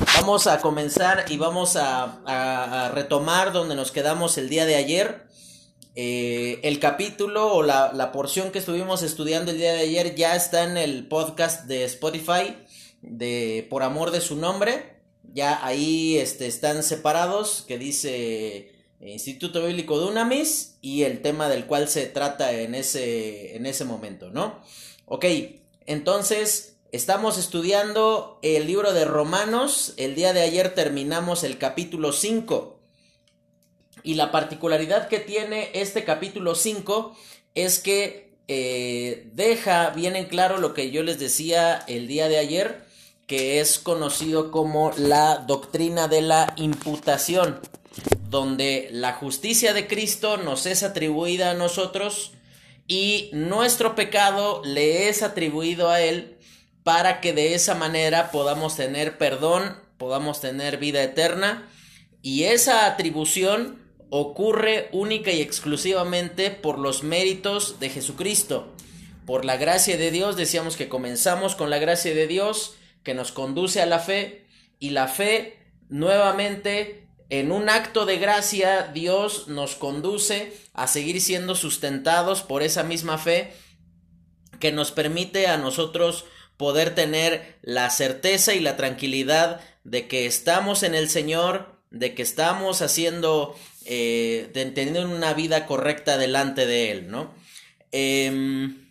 Vamos a comenzar y vamos a, retomar donde nos quedamos el día de ayer. Eh, el capítulo o la, porción que estuvimos estudiando el día de ayer ya está en el podcast de Spotify de Por Amor de su Nombre. Ya ahí este, están separados, que dice Instituto Bíblico Dunamis y el tema del cual se trata en ese, en ese momento, ¿no? Ok, entonces estamos estudiando el libro de Romanos. El día de ayer terminamos el capítulo 5. Y la particularidad que tiene este capítulo 5 es que eh, deja bien en claro lo que yo les decía el día de ayer, que es conocido como la doctrina de la imputación donde la justicia de Cristo nos es atribuida a nosotros y nuestro pecado le es atribuido a Él para que de esa manera podamos tener perdón, podamos tener vida eterna y esa atribución ocurre única y exclusivamente por los méritos de Jesucristo. Por la gracia de Dios, decíamos que comenzamos con la gracia de Dios que nos conduce a la fe y la fe nuevamente en un acto de gracia, Dios nos conduce a seguir siendo sustentados por esa misma fe que nos permite a nosotros poder tener la certeza y la tranquilidad de que estamos en el Señor, de que estamos haciendo, eh, teniendo una vida correcta delante de Él, ¿no? Em,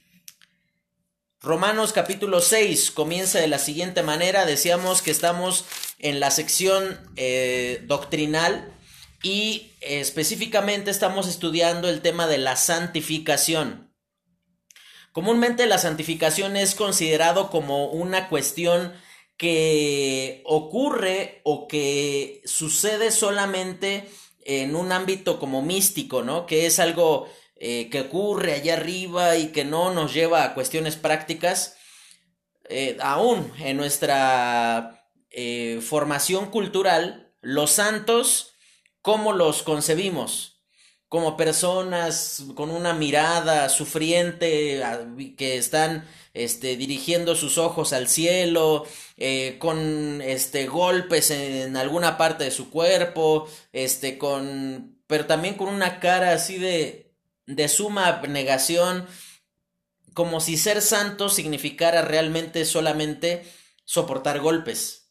Romanos capítulo 6 comienza de la siguiente manera, decíamos que estamos en la sección eh, doctrinal y específicamente estamos estudiando el tema de la santificación. Comúnmente la santificación es considerado como una cuestión que ocurre o que sucede solamente en un ámbito como místico, ¿no? Que es algo eh, que ocurre allá arriba y que no nos lleva a cuestiones prácticas, eh, aún en nuestra eh, formación cultural, los santos, ¿cómo los concebimos? Como personas con una mirada sufriente, que están este, dirigiendo sus ojos al cielo, con este, golpes en alguna parte de su cuerpo, este, con, pero también con una cara así de, de suma abnegación, como si ser santo significara realmente solamente soportar golpes.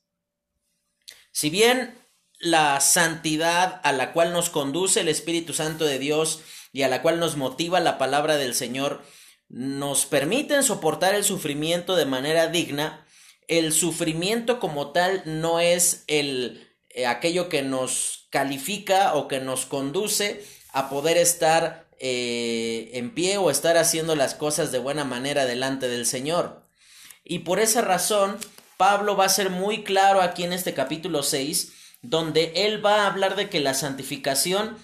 Si bien la santidad a la cual nos conduce el Espíritu Santo de Dios y a la cual nos motiva la palabra del Señor, nos permiten soportar el sufrimiento de manera digna, el sufrimiento como tal no es el eh, aquello que nos califica o que nos conduce a poder estar eh, en pie o estar haciendo las cosas de buena manera delante del Señor. Y por esa razón, Pablo va a ser muy claro aquí en este capítulo 6, donde él va a hablar de que la santificación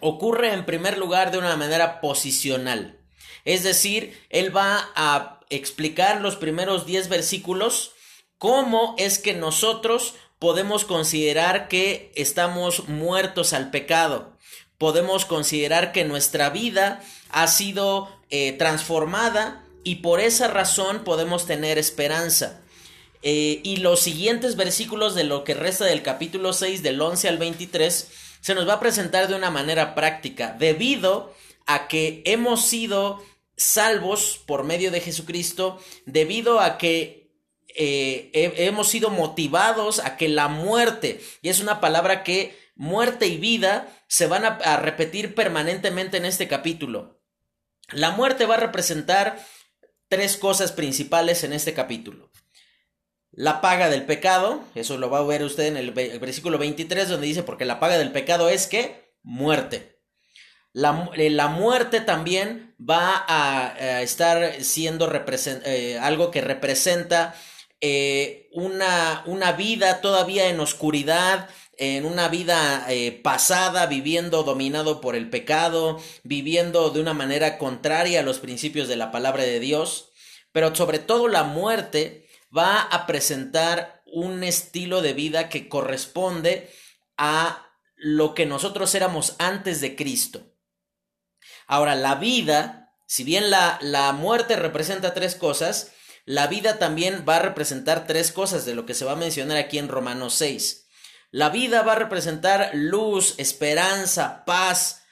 ocurre en primer lugar de una manera posicional. Es decir, él va a explicar los primeros 10 versículos cómo es que nosotros podemos considerar que estamos muertos al pecado podemos considerar que nuestra vida ha sido eh, transformada y por esa razón podemos tener esperanza. Eh, y los siguientes versículos de lo que resta del capítulo 6, del 11 al 23, se nos va a presentar de una manera práctica, debido a que hemos sido salvos por medio de Jesucristo, debido a que eh, hemos sido motivados a que la muerte, y es una palabra que muerte y vida se van a, repetir permanentemente en este capítulo. La muerte va a representar tres cosas principales en este capítulo. La paga del pecado, eso lo va a ver usted en el, versículo 23 donde dice, porque la paga del pecado es que muerte. La, eh, la muerte también va a, estar siendo eh, algo que representa eh, una, una vida todavía en oscuridad, en una vida pasada, viviendo dominado por el pecado, viviendo de una manera contraria a los principios de la palabra de Dios, pero sobre todo la muerte va a presentar un estilo de vida que corresponde a lo que nosotros éramos antes de Cristo. Ahora, la vida, si bien la, la muerte representa tres cosas, la vida también va a representar tres cosas de lo que se va a mencionar aquí en Romanos 6. La vida va a representar luz, esperanza, paz,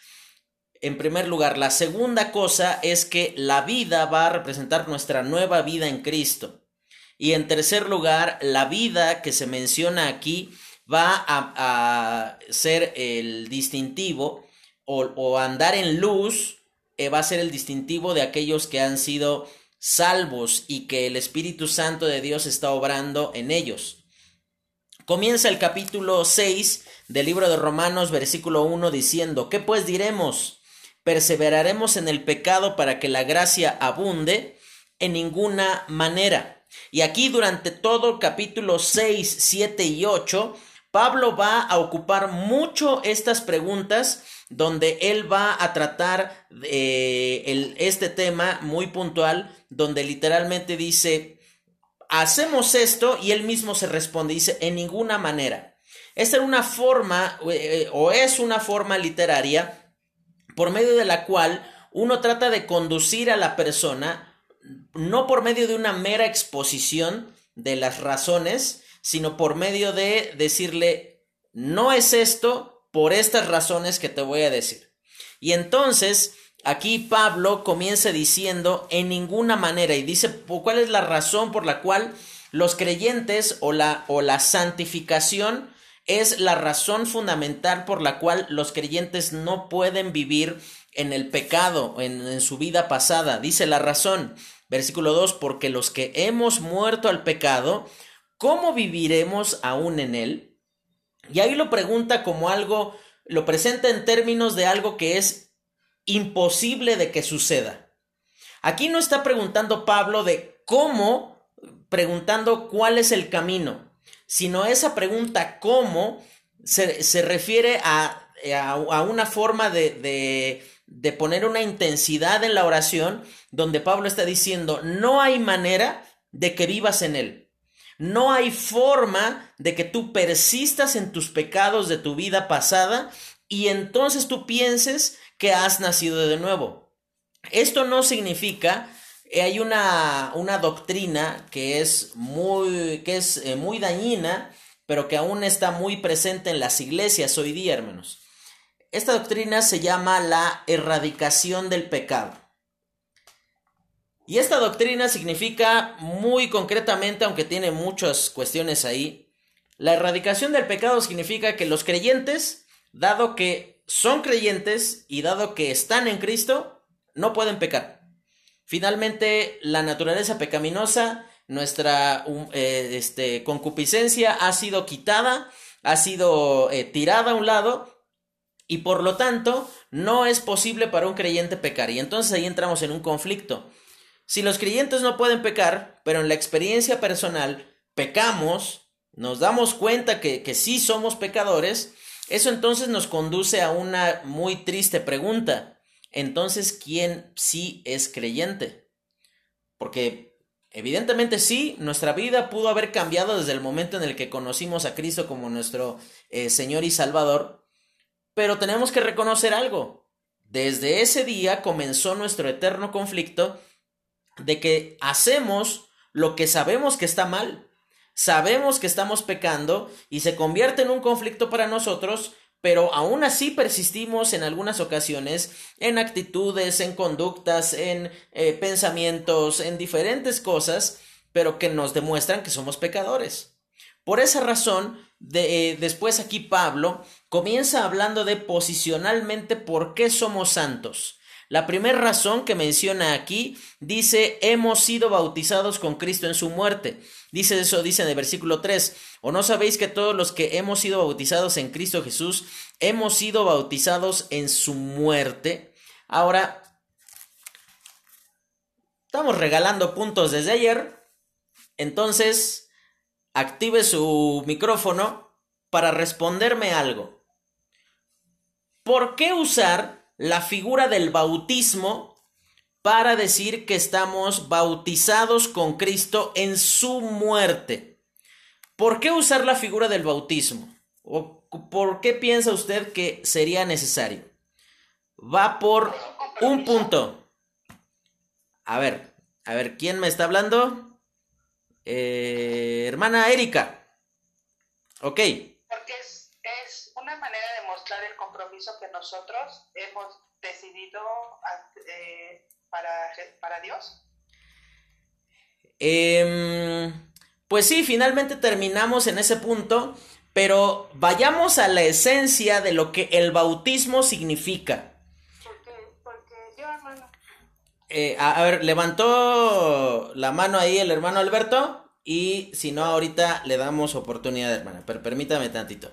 en primer lugar. La segunda cosa es que la vida va a representar nuestra nueva vida en Cristo. Y en tercer lugar, la vida que se menciona aquí va a, ser el distintivo o, andar en luz eh, va a ser el distintivo de aquellos que han sido salvos y que el Espíritu Santo de Dios está obrando en ellos. Comienza el capítulo 6 del libro de Romanos, versículo 1, diciendo, ¿qué pues diremos? ¿Perseveraremos en el pecado para que la gracia abunde? En ninguna manera. Y aquí durante todo el capítulo 6, 7 y 8, Pablo va a ocupar mucho estas preguntas donde él va a tratar eh, este tema muy puntual, donde literalmente dice, hacemos esto y él mismo se responde, dice, en ninguna manera. Esta era una forma, eh, o es una forma literaria por medio de la cual uno trata de conducir a la persona, no por medio de una mera exposición de las razones, sino por medio de decirle, no es esto por estas razones que te voy a decir. Y entonces, aquí Pablo comienza diciendo, en ninguna manera, y dice, ¿cuál es la razón por la cual los creyentes o la, o la santificación es la razón fundamental por la cual los creyentes no pueden vivir en el pecado, en, su vida pasada. Dice la razón, versículo 2, porque los que hemos muerto al pecado, ¿cómo viviremos aún en él? Y ahí lo pregunta como algo, lo presenta en términos de algo que es imposible de que suceda. Aquí no está preguntando Pablo de cómo, preguntando cuál es el camino sino esa pregunta cómo se, refiere a, a, una forma de, de, de poner una intensidad en la oración donde Pablo está diciendo, no hay manera de que vivas en él. No hay forma de que tú persistas en tus pecados de tu vida pasada y entonces tú pienses que has nacido de nuevo. Esto no significa eh, hay una, una, doctrina que es muy, que es eh, muy dañina, pero que aún está muy presente en las iglesias hoy día, hermanos. Esta doctrina se llama la erradicación del pecado. Y esta doctrina significa muy concretamente, aunque tiene muchas cuestiones ahí, la erradicación del pecado significa que los creyentes, dado que son creyentes y dado que están en Cristo, no pueden pecar. Finalmente, la naturaleza pecaminosa, nuestra eh, este, concupiscencia ha sido quitada, ha sido eh, tirada a un lado y por lo tanto no es posible para un creyente pecar. Y entonces ahí entramos en un conflicto. Si los creyentes no pueden pecar, pero en la experiencia personal pecamos, nos damos cuenta que, que sí somos pecadores, eso entonces nos conduce a una muy triste pregunta entonces, ¿quién sí es creyente? Porque evidentemente sí, nuestra vida pudo haber cambiado desde el momento en el que conocimos a Cristo como nuestro eh, Señor y Salvador, pero tenemos que reconocer algo. Desde ese día comenzó nuestro eterno conflicto de que hacemos lo que sabemos que está mal, sabemos que estamos pecando y se convierte en un conflicto para nosotros pero aún así persistimos en algunas ocasiones en actitudes, en conductas, en eh, pensamientos, en diferentes cosas, pero que nos demuestran que somos pecadores. Por esa razón, eh, después aquí Pablo comienza hablando de posicionalmente por qué somos santos. La primera razón que menciona aquí dice, hemos sido bautizados con Cristo en su muerte. Dice eso, dice en el versículo 3, o no sabéis que todos los que hemos sido bautizados en Cristo Jesús, hemos sido bautizados en su muerte. Ahora, estamos regalando puntos desde ayer, entonces, active su micrófono para responderme algo. ¿Por qué usar la figura del bautismo para decir que estamos bautizados con Cristo en su muerte. ¿Por qué usar la figura del bautismo? ¿O por qué piensa usted que sería necesario? Va por un punto. A ver, a ver, ¿quién me está hablando? eh, hermana Erika. Ok. Porque es, es una manera de mostrar que nosotros hemos decidido eh, para, para Dios. Em, pues sí, finalmente terminamos en ese punto, pero vayamos a la esencia de lo que el bautismo significa. Porque, porque yo, hermano. Eh, a, a ver, levantó la mano ahí el hermano Alberto. Y si no, ahorita le damos oportunidad, hermana. Pero permítame tantito.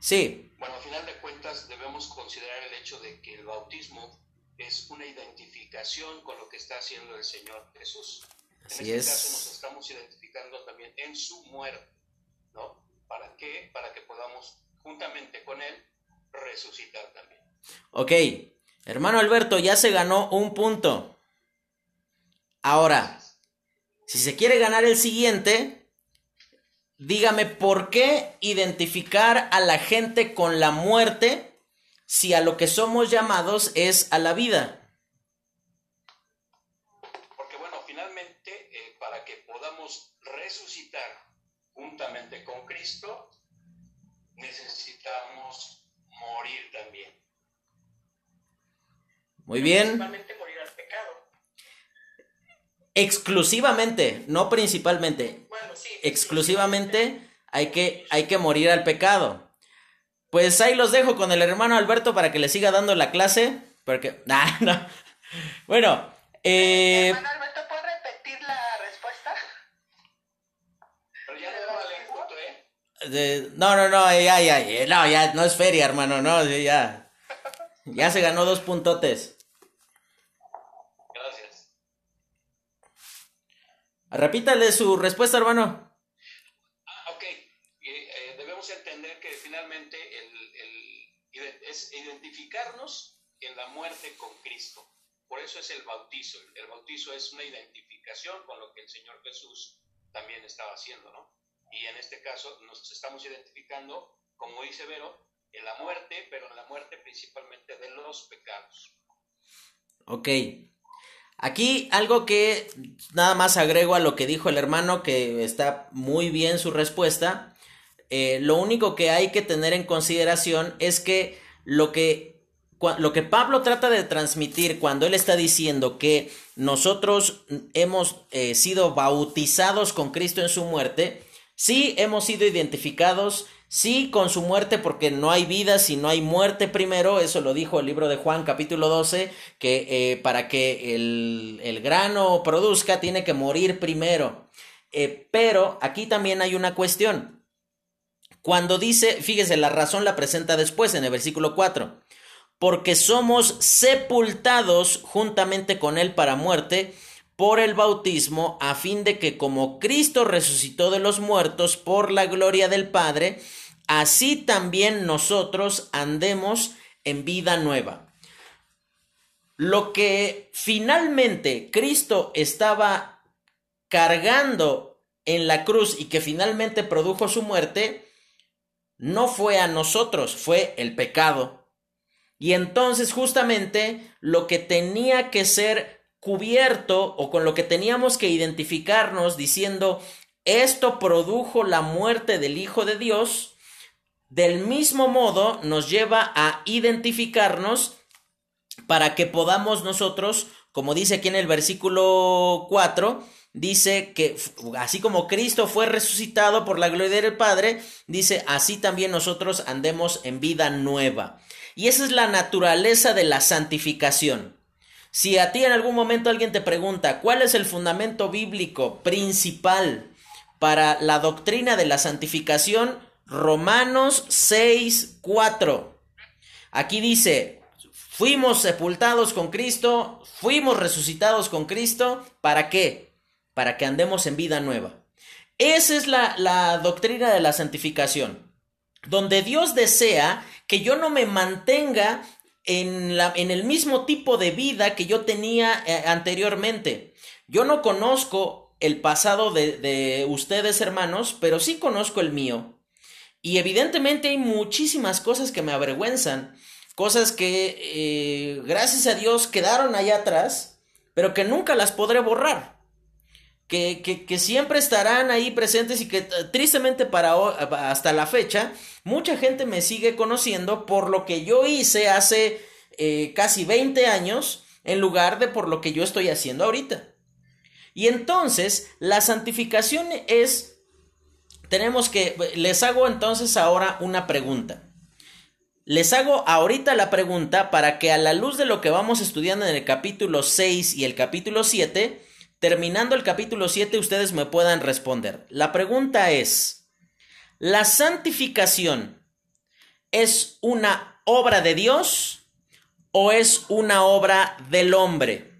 Sí. Bueno, al final de cuentas debemos considerar el hecho de que el bautismo es una identificación con lo que está haciendo el Señor Jesús. En Así este es. caso nos estamos identificando también en su muerte, ¿no? ¿Para qué? Para que podamos, juntamente con Él, resucitar también. Ok. Hermano Alberto, ya se ganó un punto. Ahora, si se quiere ganar el siguiente, dígame por qué identificar a la gente con la muerte si a lo que somos llamados es a la vida. Porque bueno, finalmente, eh, para que podamos resucitar juntamente con Cristo, necesitamos morir también. Muy bien. Principalmente. Exclusivamente, no principalmente. Bueno, sí. Exclusivamente hay que, hay que morir al pecado. Pues ahí los dejo con el hermano Alberto para que le siga dando la clase. Porque. Nah, no. Bueno, eh, Hermano Alberto, ¿puedo repetir la respuesta? Pero ya no vale el punto, ¿eh? de- no, no, no, ya, ya, ya, no, ya, no es feria, hermano, no, ya. Ya se ganó dos puntotes. Gracias. Repítale su respuesta, hermano. Ah, ok. Eh, eh, debemos entender que finalmente el, el- es identificarnos en la muerte con Cristo. Por eso es el bautizo. El bautizo es una identificación con lo que el Señor Jesús también estaba haciendo, ¿no? Y en este caso nos estamos identificando, como dice Vero, en la muerte, pero en la muerte principalmente de los pecados. Ok. Aquí algo que nada más agrego a lo que dijo el hermano, que está muy bien su respuesta. Eh, lo único que hay que tener en consideración es que lo que, lo que Pablo trata de transmitir cuando él está diciendo que nosotros hemos eh, sido bautizados con Cristo en su muerte, sí hemos sido identificados, sí con su muerte porque no hay vida si no hay muerte primero, eso lo dijo el libro de Juan capítulo 12, que eh, para que el, el grano produzca tiene que morir primero. Eh, pero aquí también hay una cuestión. Cuando dice, fíjese, la razón la presenta después en el versículo 4. Porque somos sepultados juntamente con él para muerte por el bautismo, a fin de que como Cristo resucitó de los muertos por la gloria del Padre, así también nosotros andemos en vida nueva. Lo que finalmente Cristo estaba cargando en la cruz y que finalmente produjo su muerte, no fue a nosotros, fue el pecado. Y entonces justamente lo que tenía que ser cubierto o con lo que teníamos que identificarnos diciendo, esto produjo la muerte del Hijo de Dios, del mismo modo nos lleva a identificarnos para que podamos nosotros, como dice aquí en el versículo 4, dice que así como Cristo fue resucitado por la gloria del Padre, dice, así también nosotros andemos en vida nueva. Y esa es la naturaleza de la santificación. Si a ti en algún momento alguien te pregunta cuál es el fundamento bíblico principal para la doctrina de la santificación, Romanos 6, 4. Aquí dice, fuimos sepultados con Cristo, fuimos resucitados con Cristo, ¿para qué? Para que andemos en vida nueva. Esa es la, la doctrina de la santificación, donde Dios desea que yo no me mantenga en, la, en el mismo tipo de vida que yo tenía eh, anteriormente. Yo no conozco el pasado de, de ustedes, hermanos, pero sí conozco el mío. Y evidentemente hay muchísimas cosas que me avergüenzan, cosas que, eh, gracias a Dios, quedaron allá atrás, pero que nunca las podré borrar. Que, siempre estarán ahí presentes y que tristemente para hasta la fecha, mucha gente me sigue conociendo por lo que yo hice hace eh, casi 20 años en lugar de por lo que yo estoy haciendo ahorita. Y entonces, la santificación es, tenemos que, les hago entonces ahora una pregunta. Les hago ahorita la pregunta para que a la luz de lo que vamos estudiando en el capítulo 6 y el capítulo 7, terminando el capítulo 7 ustedes me puedan responder. La pregunta es, ¿la santificación es una obra de Dios o es una obra del hombre?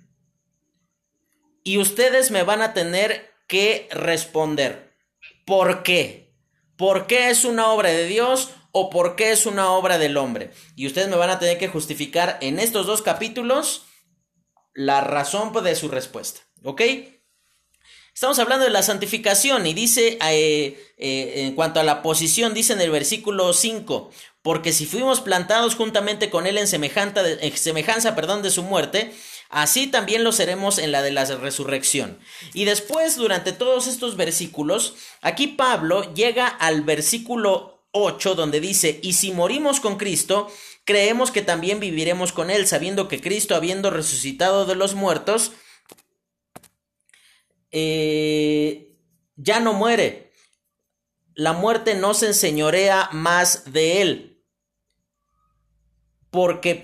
Y ustedes me van a tener que responder. ¿Por qué? ¿Por qué es una obra de Dios o por qué es una obra del hombre. Y ustedes me van a tener que justificar en estos dos capítulos la razón de su respuesta. ¿Ok? Estamos hablando de la santificación y dice, eh, eh, en cuanto a la posición, dice en el versículo 5, porque si fuimos plantados juntamente con él en, semejanza perdón, de su muerte, así también lo seremos en la de la resurrección. Y después, durante todos estos versículos, aquí Pablo llega al versículo 8, donde dice, y si morimos con Cristo, creemos que también viviremos con Él, sabiendo que Cristo, habiendo resucitado de los muertos, eh, ya no muere. La muerte no se enseñorea más de Él. Porque,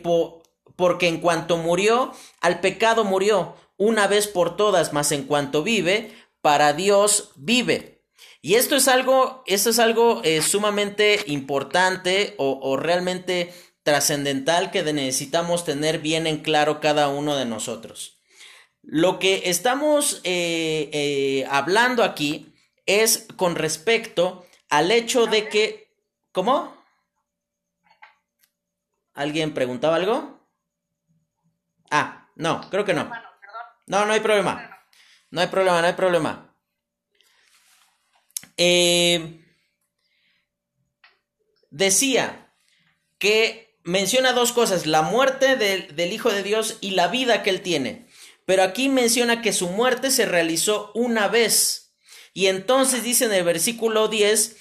porque en cuanto murió, al pecado murió una vez por todas, mas en cuanto vive, para Dios vive. Y esto es algo, esto es algo eh, sumamente importante o, realmente trascendental que necesitamos tener bien en claro cada uno de nosotros. Lo que estamos eh, eh, hablando aquí es con respecto al hecho de que... ¿Cómo? ¿Alguien preguntaba algo? Ah, no, creo que no. No, no hay problema. No hay problema, no hay problema. Eh, decía que menciona dos cosas, la muerte del Hijo de Dios y la vida que él tiene. Pero aquí menciona que su muerte se realizó una vez. Y entonces dice en el versículo 10,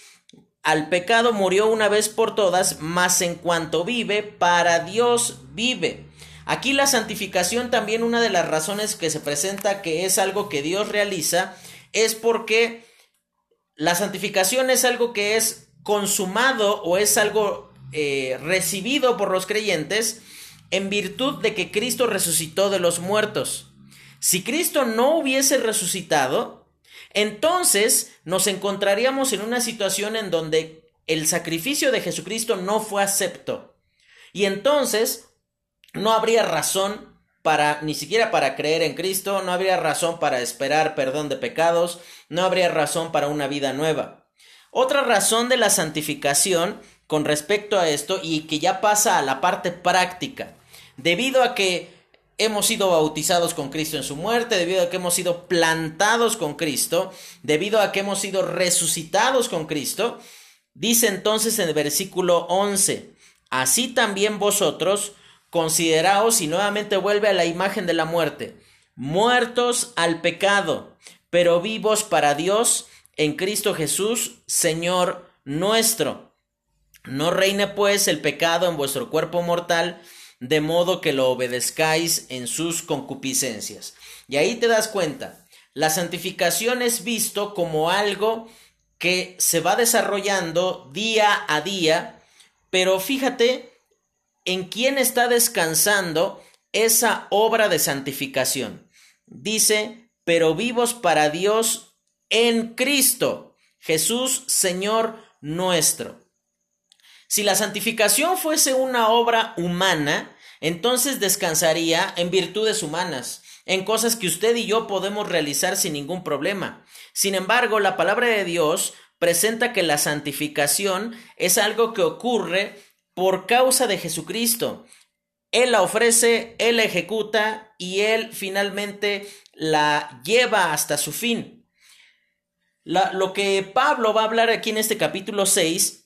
al pecado murió una vez por todas, mas en cuanto vive, para Dios vive. Aquí la santificación también una de las razones que se presenta que es algo que Dios realiza es porque la santificación es algo que es consumado o es algo eh, recibido por los creyentes en virtud de que Cristo resucitó de los muertos. Si Cristo no hubiese resucitado, entonces nos encontraríamos en una situación en donde el sacrificio de Jesucristo no fue acepto. Y entonces no habría razón para ni siquiera para creer en Cristo, no habría razón para esperar perdón de pecados, no habría razón para una vida nueva. Otra razón de la santificación con respecto a esto y que ya pasa a la parte práctica, debido a que hemos sido bautizados con Cristo en su muerte, debido a que hemos sido plantados con Cristo, debido a que hemos sido resucitados con Cristo, dice entonces en el versículo 11, así también vosotros, Consideraos y nuevamente vuelve a la imagen de la muerte, muertos al pecado, pero vivos para Dios en Cristo Jesús, Señor nuestro. No reine pues el pecado en vuestro cuerpo mortal, de modo que lo obedezcáis en sus concupiscencias. Y ahí te das cuenta, la santificación es visto como algo que se va desarrollando día a día, pero fíjate en quién está descansando esa obra de santificación. Dice, pero vivos para Dios en Cristo, Jesús Señor nuestro. Si la santificación fuese una obra humana, entonces descansaría en virtudes humanas, en cosas que usted y yo podemos realizar sin ningún problema. Sin embargo, la palabra de Dios presenta que la santificación es algo que ocurre por causa de Jesucristo. Él la ofrece, Él la ejecuta y Él finalmente la lleva hasta su fin. lo que Pablo va a hablar aquí en este capítulo 6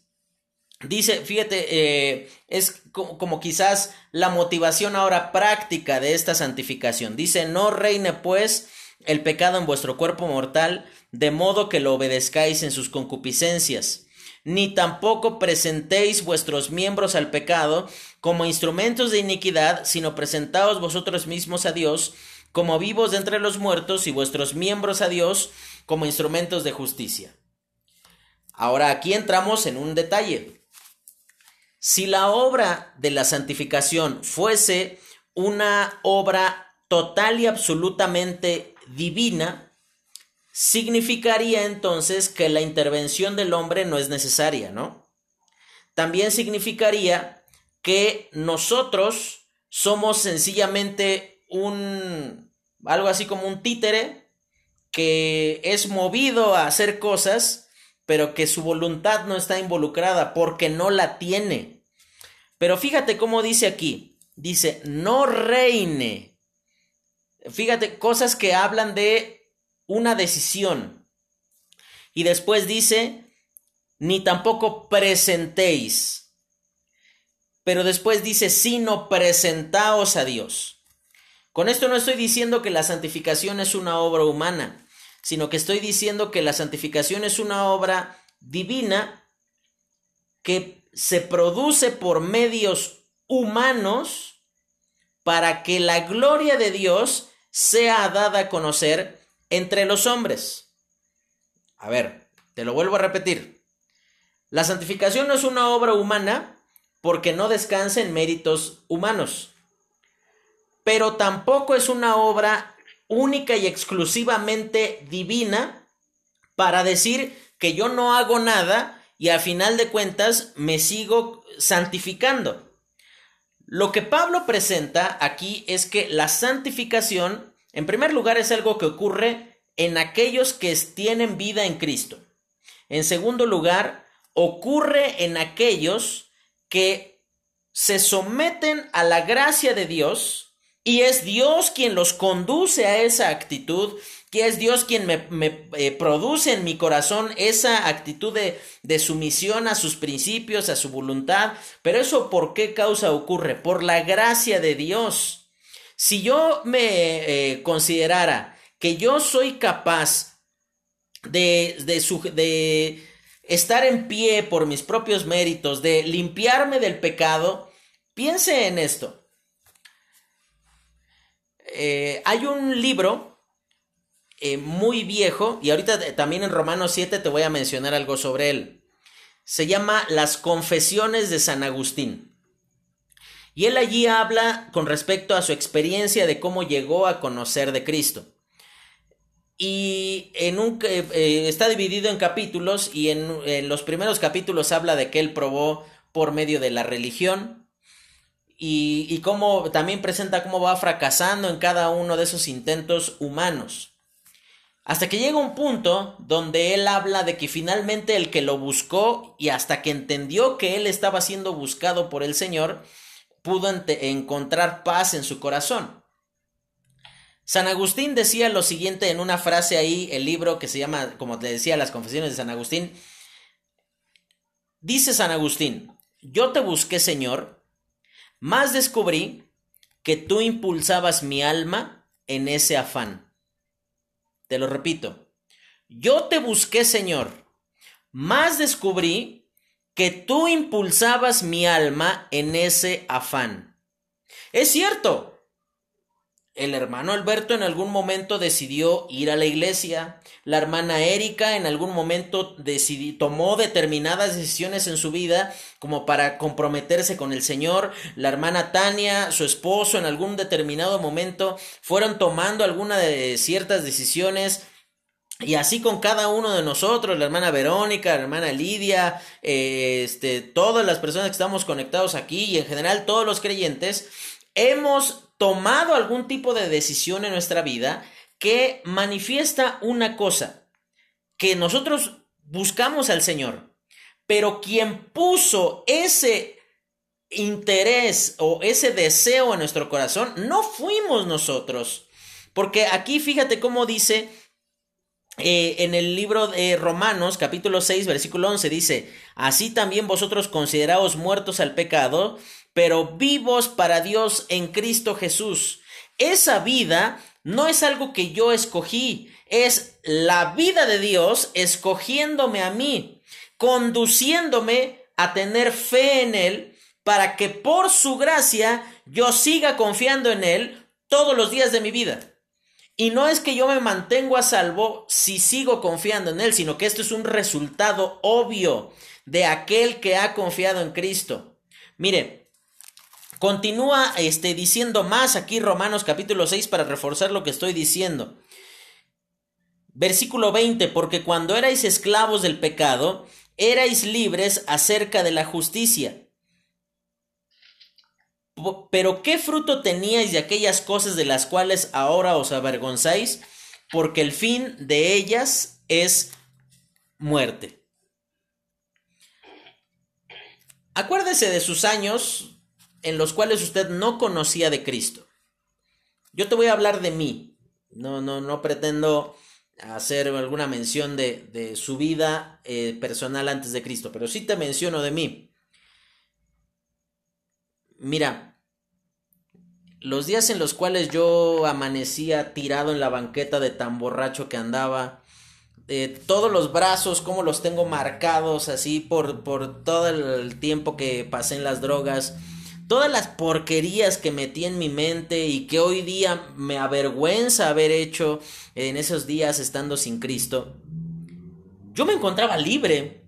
Dice, fíjate, eh, es como, quizás la motivación ahora práctica de esta santificación. Dice, no reine pues el pecado en vuestro cuerpo mortal, de modo que lo obedezcáis en sus concupiscencias. Ni tampoco presentéis vuestros miembros al pecado como instrumentos de iniquidad, sino presentaos vosotros mismos a Dios como vivos de entre los muertos y vuestros miembros a Dios como instrumentos de justicia. Ahora aquí entramos en un detalle. Si la obra de la santificación fuese una obra total y absolutamente divina, significaría entonces que la intervención del hombre no es necesaria, ¿no? También significaría que nosotros somos sencillamente un algo así como un títere que es movido a hacer cosas, pero que su voluntad no está involucrada porque no la tiene. Pero fíjate cómo dice aquí, dice, no reine. Fíjate, cosas que hablan de una decisión. Y después dice, ni tampoco presentéis. Pero después dice, sino presentaos a Dios. Con esto no estoy diciendo que la santificación es una obra humana, sino que estoy diciendo que la santificación es una obra divina que se produce por medios humanos para que la gloria de Dios sea dada a conocer entre los hombres. A ver, te lo vuelvo a repetir. La santificación no es una obra humana porque no descansa en méritos humanos pero tampoco es una obra única y exclusivamente divina para decir que yo no hago nada y a final de cuentas me sigo santificando. Lo que Pablo presenta aquí es que la santificación, en primer lugar, es algo que ocurre en aquellos que tienen vida en Cristo. En segundo lugar, ocurre en aquellos que se someten a la gracia de Dios, y es Dios quien los conduce a esa actitud, que es Dios quien me, eh, produce en mi corazón esa actitud de, sumisión a sus principios, a su voluntad. Pero eso por qué causa ocurre? Por la gracia de Dios. Si yo me eh, considerara que yo soy capaz de estar en pie por mis propios méritos, de limpiarme del pecado, piense en esto. Eh, hay un libro eh, muy viejo, y ahorita también en Romanos 7 te voy a mencionar algo sobre él. Se llama Las Confesiones de San Agustín. Y él allí habla con respecto a su experiencia de cómo llegó a conocer de Cristo. Y en un, eh, está dividido en capítulos y en, en los primeros capítulos habla de que él probó por medio de la religión, y, y cómo también presenta cómo va fracasando en cada uno de esos intentos humanos. Hasta que llega un punto donde él habla de que finalmente el que lo buscó y hasta que entendió que él estaba siendo buscado por el Señor, pudo encontrar paz en su corazón. San Agustín decía lo siguiente en una frase ahí, el libro que se llama, como te decía, las confesiones de San Agustín. Dice San Agustín, yo te busqué, Señor, más descubrí que tú impulsabas mi alma en ese afán. Te lo repito. Yo te busqué, Señor. Más descubrí que tú impulsabas mi alma en ese afán. Es cierto, el hermano Alberto en algún momento decidió ir a la iglesia. La hermana Erika en algún momento decidió, tomó determinadas decisiones en su vida como para comprometerse con el Señor. La hermana Tania, su esposo, en algún determinado momento fueron tomando algunas de ciertas decisiones. Y así con cada uno de nosotros, la hermana Verónica, la hermana Lidia, este, todas las personas que estamos conectados aquí y en general todos los creyentes, hemos tomado algún tipo de decisión en nuestra vida que manifiesta una cosa, que nosotros buscamos al Señor, pero quien puso ese interés o ese deseo en nuestro corazón no fuimos nosotros. Porque aquí fíjate cómo dice eh, en el libro de Romanos capítulo 6 versículo 11 dice, así también vosotros consideraos muertos al pecado pero vivos para Dios en Cristo Jesús. Esa vida no es algo que yo escogí, es la vida de Dios escogiéndome a mí, conduciéndome a tener fe en Él, para que por su gracia yo siga confiando en Él todos los días de mi vida. Y no es que yo me mantengo a salvo si sigo confiando en Él, sino que esto es un resultado obvio de aquel que ha confiado en Cristo. Mire, continúa este, diciendo más aquí Romanos capítulo 6 para reforzar lo que estoy diciendo. Versículo 20, porque cuando erais esclavos del pecado, erais libres acerca de la justicia. Pero ¿qué fruto teníais de aquellas cosas de las cuales ahora os avergonzáis? Porque el fin de ellas es muerte. Acuérdese de sus años en los cuales usted no conocía de Cristo. Yo te voy a hablar de mí. No, no, no pretendo hacer alguna mención de, su vida eh, personal antes de Cristo, pero sí te menciono de mí. Mira, los días en los cuales yo amanecía tirado en la banqueta de tan borracho que andaba, eh, todos los brazos, como los tengo marcados así por, por todo el tiempo que pasé en las drogas, todas las porquerías que metí en mi mente y que hoy día me avergüenza haber hecho en esos días estando sin Cristo, yo me encontraba libre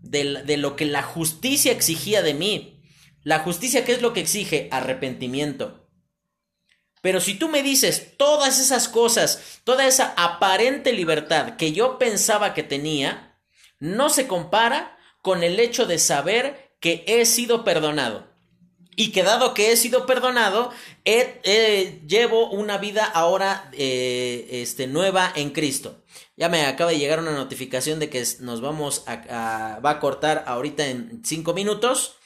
de, de lo que la justicia exigía de mí. La justicia, ¿qué es lo que exige? Arrepentimiento. Pero si tú me dices todas esas cosas, toda esa aparente libertad que yo pensaba que tenía, no se compara con el hecho de saber que he sido perdonado. Y que dado que he sido perdonado, llevo una vida ahora eh, este, nueva en Cristo. Ya me acaba de llegar una notificación de que nos vamos a, va a cortar ahorita en cinco minutos.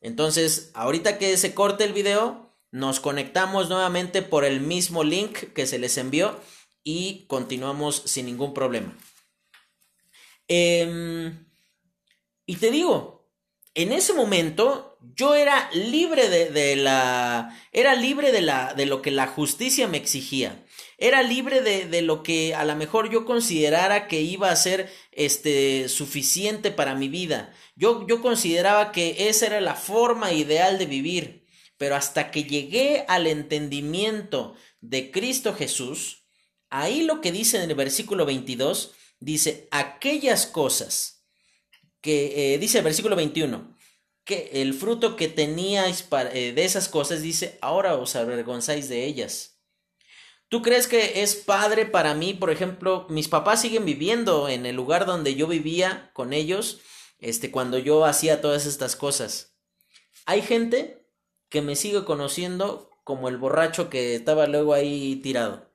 Entonces, ahorita que se corte el video, nos conectamos nuevamente por el mismo link que se les envió y continuamos sin ningún problema. Em, y te digo, en ese momento yo era libre de, la. Era libre de la. de lo que la justicia me exigía. Era libre de, de, lo que a lo mejor yo considerara que iba a ser este suficiente para mi vida. Yo, yo consideraba que esa era la forma ideal de vivir, pero hasta que llegué al entendimiento de Cristo Jesús, ahí lo que dice en el versículo 22, dice, aquellas cosas que, eh, dice el versículo 21, que el fruto que teníais eh, de esas cosas, dice, ahora os avergonzáis de ellas. ¿Tú crees que es padre para mí? Por ejemplo, mis papás siguen viviendo en el lugar donde yo vivía con ellos este, cuando yo hacía todas estas cosas. Hay gente que me sigue conociendo como el borracho que estaba luego ahí tirado.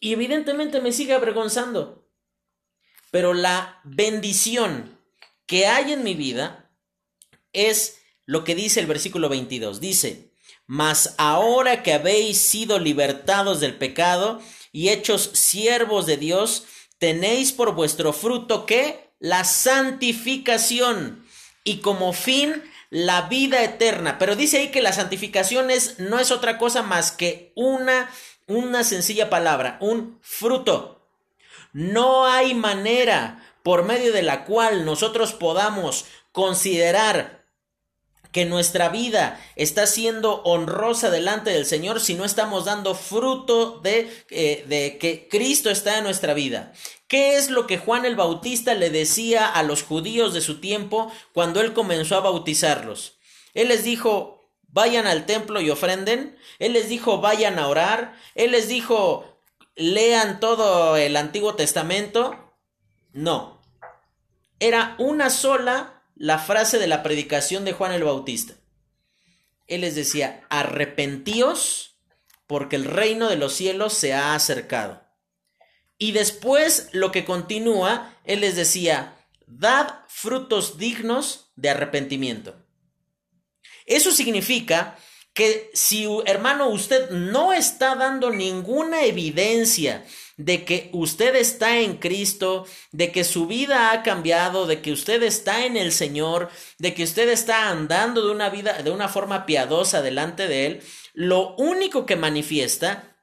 Y evidentemente me sigue avergonzando. Pero la bendición que hay en mi vida es lo que dice el versículo 22. Dice, mas ahora que habéis sido libertados del pecado y hechos siervos de Dios, tenéis por vuestro fruto que la santificación y como fin la vida eterna. Pero dice ahí que la santificación es, no es otra cosa más que una, una sencilla palabra, un fruto. No hay manera por medio de la cual nosotros podamos considerar que nuestra vida está siendo honrosa delante del Señor si no estamos dando fruto de, eh, de, que Cristo está en nuestra vida. ¿Qué es lo que Juan el Bautista le decía a los judíos de su tiempo cuando él comenzó a bautizarlos? Él les dijo, vayan al templo y ofrenden. Él les dijo, vayan a orar. Él les dijo, lean todo el Antiguo Testamento. No. Era una sola la frase de la predicación de Juan el Bautista. Él les decía, arrepentíos porque el reino de los cielos se ha acercado. Y después lo que continúa, Él les decía, dad frutos dignos de arrepentimiento. Eso significa que si hermano usted no está dando ninguna evidencia de que usted está en Cristo, de que su vida ha cambiado, de que usted está en el Señor, de que usted está andando de una vida, de una forma piadosa delante de Él, lo único que manifiesta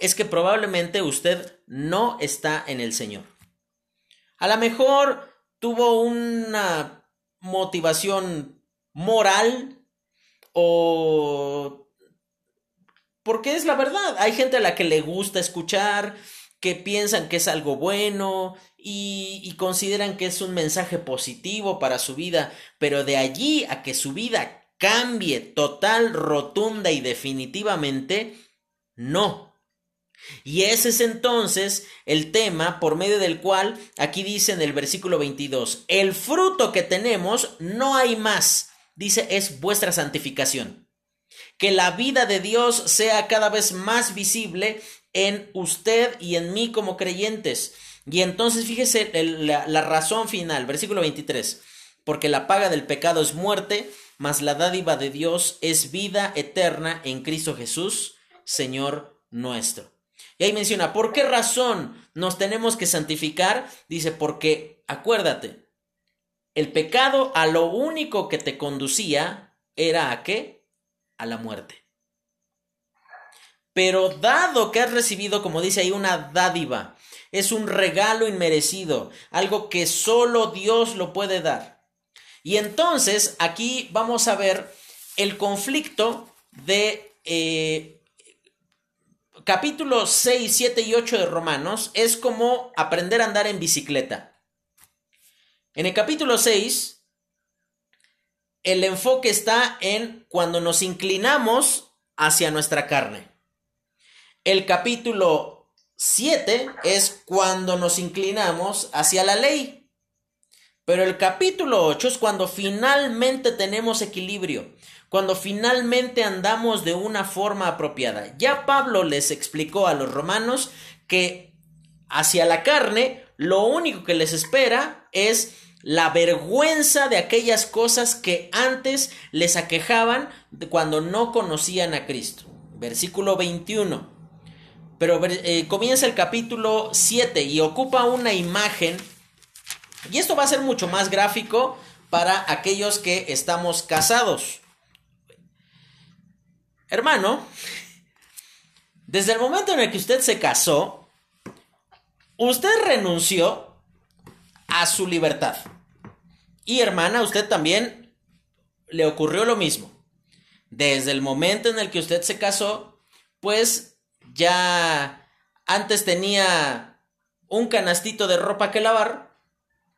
es que probablemente usted no está en el Señor. A lo mejor tuvo una motivación moral o porque es la verdad. Hay gente a la que le gusta escuchar, que piensan que es algo bueno y, consideran que es un mensaje positivo para su vida, pero de allí a que su vida cambie total, rotunda y definitivamente, no. Y ese es entonces el tema por medio del cual aquí dice en el versículo 22, el fruto que tenemos no hay más, dice, es vuestra santificación. Que la vida de Dios sea cada vez más visible en usted y en mí como creyentes. Y entonces fíjese la, la razón final, versículo 23, porque la paga del pecado es muerte, mas la dádiva de Dios es vida eterna en Cristo Jesús, Señor nuestro. Y ahí menciona, ¿por qué razón nos tenemos que santificar? Dice, porque acuérdate, el pecado a lo único que te conducía era a qué? A la muerte. Pero dado que has recibido, como dice ahí, una dádiva, es un regalo inmerecido, algo que solo Dios lo puede dar. Y entonces aquí vamos a ver el conflicto de eh, capítulos 6, 7 y 8 de Romanos es como aprender a andar en bicicleta. En el capítulo 6, el enfoque está en cuando nos inclinamos hacia nuestra carne. El capítulo 7 es cuando nos inclinamos hacia la ley. Pero el capítulo 8 es cuando finalmente tenemos equilibrio cuando finalmente andamos de una forma apropiada. Ya Pablo les explicó a los romanos que hacia la carne lo único que les espera es la vergüenza de aquellas cosas que antes les aquejaban cuando no conocían a Cristo. Versículo 21. Pero eh, comienza el capítulo 7 y ocupa una imagen. Y esto va a ser mucho más gráfico para aquellos que estamos casados. Hermano, desde el momento en el que usted se casó, usted renunció a su libertad. Y hermana, usted también le ocurrió lo mismo. Desde el momento en el que usted se casó, pues ya antes tenía un canastito de ropa que lavar,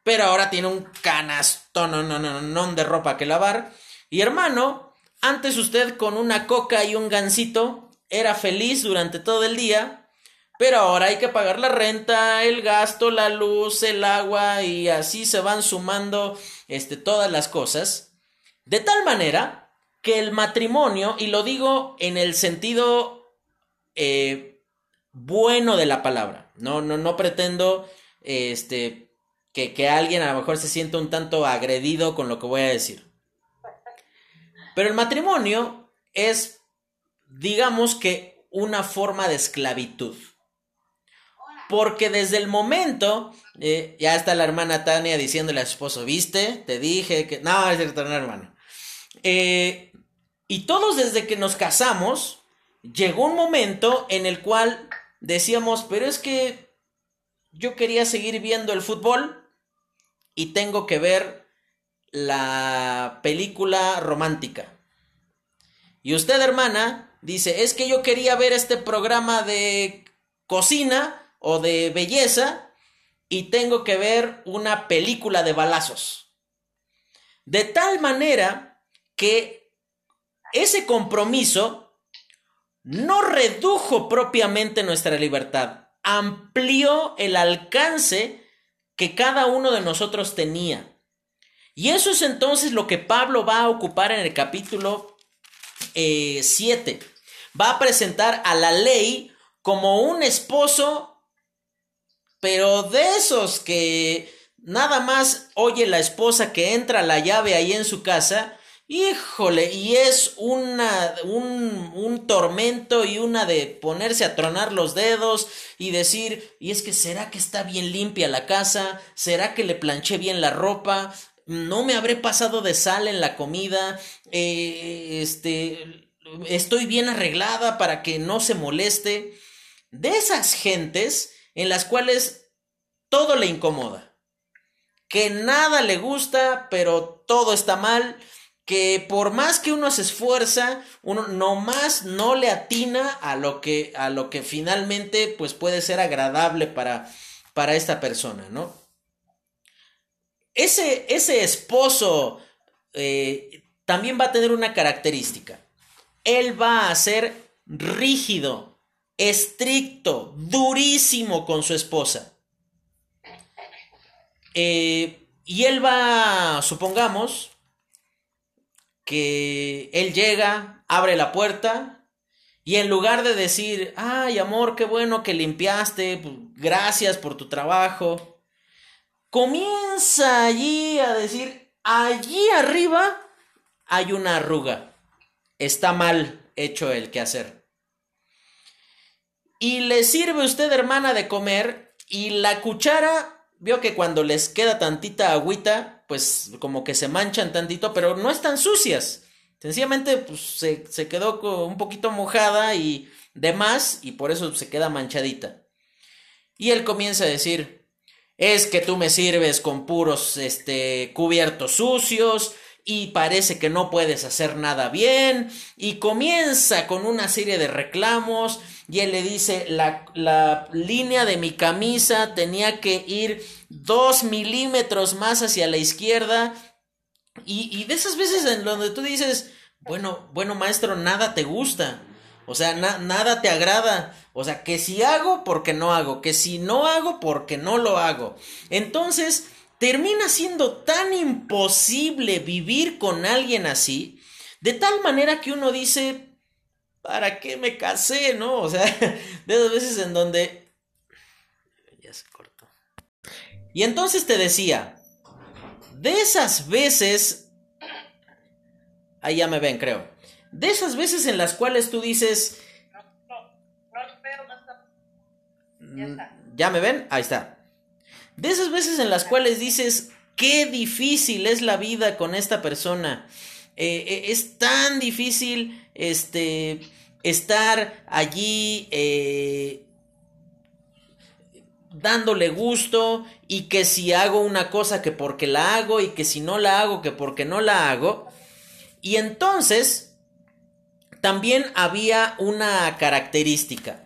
pero ahora tiene un canastón no, no, no, no, de ropa que lavar. Y hermano, antes usted con una coca y un gansito era feliz durante todo el día, pero ahora hay que pagar la renta, el gasto, la luz, el agua y así se van sumando este, todas las cosas. De tal manera que el matrimonio, y lo digo en el sentido eh, bueno de la palabra, no, no, no pretendo este, que, que alguien a lo mejor se sienta un tanto agredido con lo que voy a decir. Pero el matrimonio es, digamos que, una forma de esclavitud. Porque desde el momento, eh, ya está la hermana Tania diciéndole a su esposo, ¿viste? Te dije que... No, es cierto, no, hermano. Eh, y todos desde que nos casamos, llegó un momento en el cual decíamos, pero es que yo quería seguir viendo el fútbol y tengo que ver la película romántica. Y usted, hermana, dice, es que yo quería ver este programa de cocina o de belleza y tengo que ver una película de balazos. De tal manera que ese compromiso no redujo propiamente nuestra libertad, amplió el alcance que cada uno de nosotros tenía. Y eso es entonces lo que Pablo va a ocupar en el capítulo 7. Eh, va a presentar a la ley como un esposo, pero de esos que nada más oye la esposa que entra la llave ahí en su casa, híjole, y es una, un, un tormento y una de ponerse a tronar los dedos y decir, y es que será que está bien limpia la casa, será que le planché bien la ropa, no me habré pasado de sal en la comida, eh, este, estoy bien arreglada para que no se moleste. de esas gentes en las cuales todo le incomoda, que nada le gusta, pero todo está mal, que por más que uno se esfuerza, uno nomás no le atina a lo que, a lo que finalmente pues puede ser agradable para, para esta persona, ¿no? Ese, ese esposo eh, también va a tener una característica. Él va a ser rígido, estricto, durísimo con su esposa. Eh, y él va, supongamos, que él llega, abre la puerta y en lugar de decir, ay amor, qué bueno que limpiaste, pues, gracias por tu trabajo, comienza allí a decir, allí arriba hay una arruga, está mal hecho el quehacer. Y le sirve usted, hermana, de comer y la cuchara, vio que cuando les queda tantita agüita, pues como que se manchan tantito, pero no están sucias. Sencillamente pues, se, se quedó un poquito mojada y demás y por eso se queda manchadita. Y él comienza a decir, es que tú me sirves con puros este, cubiertos sucios y parece que no puedes hacer nada bien y comienza con una serie de reclamos y él le dice la, la línea de mi camisa tenía que ir dos milímetros más hacia la izquierda. Y, de esas veces en donde tú dices, bueno, bueno, maestro, nada te gusta. O sea, nada te agrada. O sea, que si hago, porque no hago. Que si no hago, porque no lo hago. Entonces, termina siendo tan imposible vivir con alguien así. De tal manera que uno dice, ¿para qué me casé? ¿No? O sea, de esas veces en donde Y entonces te decía, de esas veces, ahí ya me ven, creo, de esas veces en las cuales tú dices, ¿Ya me ven? Ahí está. De esas veces en las cuales dices, qué difícil es la vida con esta persona. Eh, eh, es tan difícil este, estar allí eh, dándole gusto y que si hago una cosa que porque la hago y que si no la hago que porque no la hago. Y entonces también había una característica.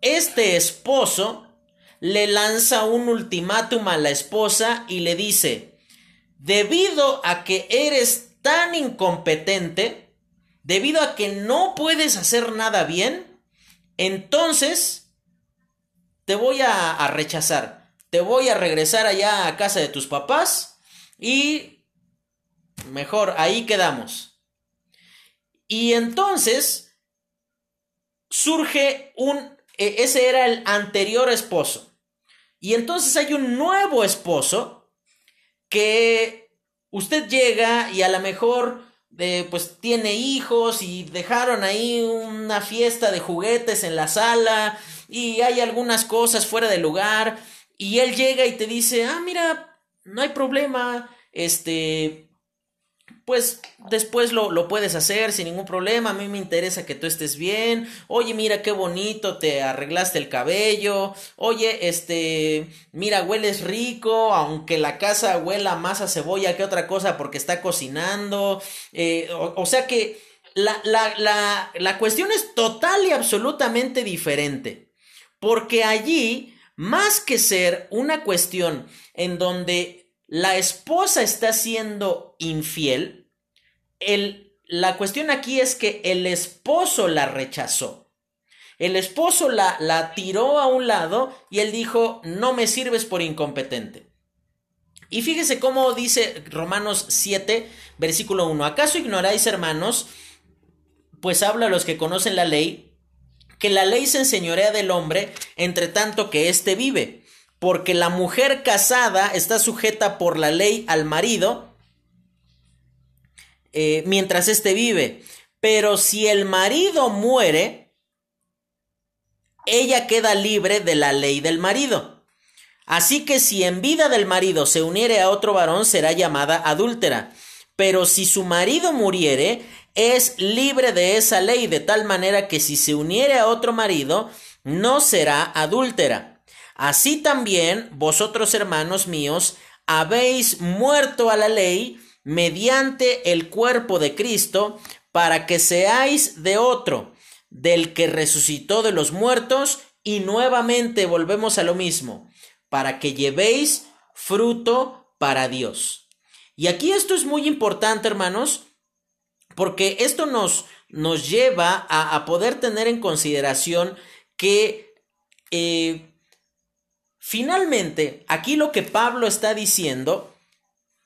Este esposo le lanza un ultimátum a la esposa y le dice, debido a que eres tan incompetente, debido a que no puedes hacer nada bien, entonces te voy a, rechazar, te voy a regresar allá a casa de tus papás y mejor ahí quedamos. Y entonces surge un, e, ese era el anterior esposo. Y entonces hay un nuevo esposo que usted llega y a lo mejor pues tiene hijos y dejaron ahí una fiesta de juguetes en la sala y hay algunas cosas fuera de lugar. Y él llega y te dice, ah, mira, no hay problema, este, pues después lo, lo, puedes hacer sin ningún problema, a mí me interesa que tú estés bien, oye, mira qué bonito, te arreglaste el cabello, oye, este, mira, hueles rico, aunque la casa huela más a cebolla que otra cosa porque está cocinando, eh, o, sea que la, la, la, la cuestión es total y absolutamente diferente. Porque allí, más que ser una cuestión en donde la esposa está siendo infiel, el, la cuestión aquí es que el esposo la rechazó. El esposo la, la tiró a un lado y él dijo, no me sirves por incompetente. Y fíjese cómo dice Romanos 7, versículo 1. ¿Acaso ignoráis, hermanos? Pues habla a los que conocen la ley, que la ley se enseñorea del hombre entre tanto que éste vive, porque la mujer casada está sujeta por la ley al marido eh, mientras éste vive. Pero si el marido muere, ella queda libre de la ley del marido. Así que si en vida del marido se uniere a otro varón, será llamada adúltera. Pero si su marido muriere, es libre de esa ley, de tal manera que si se uniere a otro marido, no será adúltera. Así también vosotros, hermanos míos, habéis muerto a la ley mediante el cuerpo de Cristo, para que seáis de otro, del que resucitó de los muertos, y nuevamente volvemos a lo mismo, para que llevéis fruto para Dios. Y aquí esto es muy importante, hermanos, porque esto nos, nos lleva a, poder tener en consideración que eh, finalmente aquí lo que Pablo está diciendo,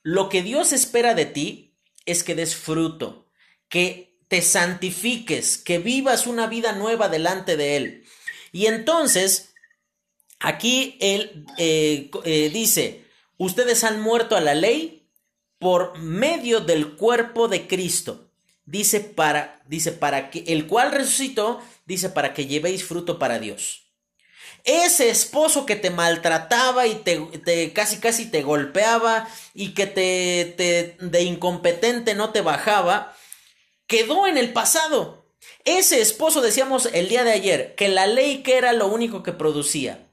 lo que Dios espera de ti es que des fruto, que te santifiques, que vivas una vida nueva delante de Él. Y entonces, aquí Él eh, eh, dice, ustedes han muerto a la ley por medio del cuerpo de Cristo. Dice para, dice para que, el cual resucitó, dice para que llevéis fruto para Dios. Ese esposo que te maltrataba y te, casi casi te golpeaba y que te, te de incompetente no te bajaba, quedó en el pasado. Ese esposo, decíamos el día de ayer, que la ley que era lo único que producía,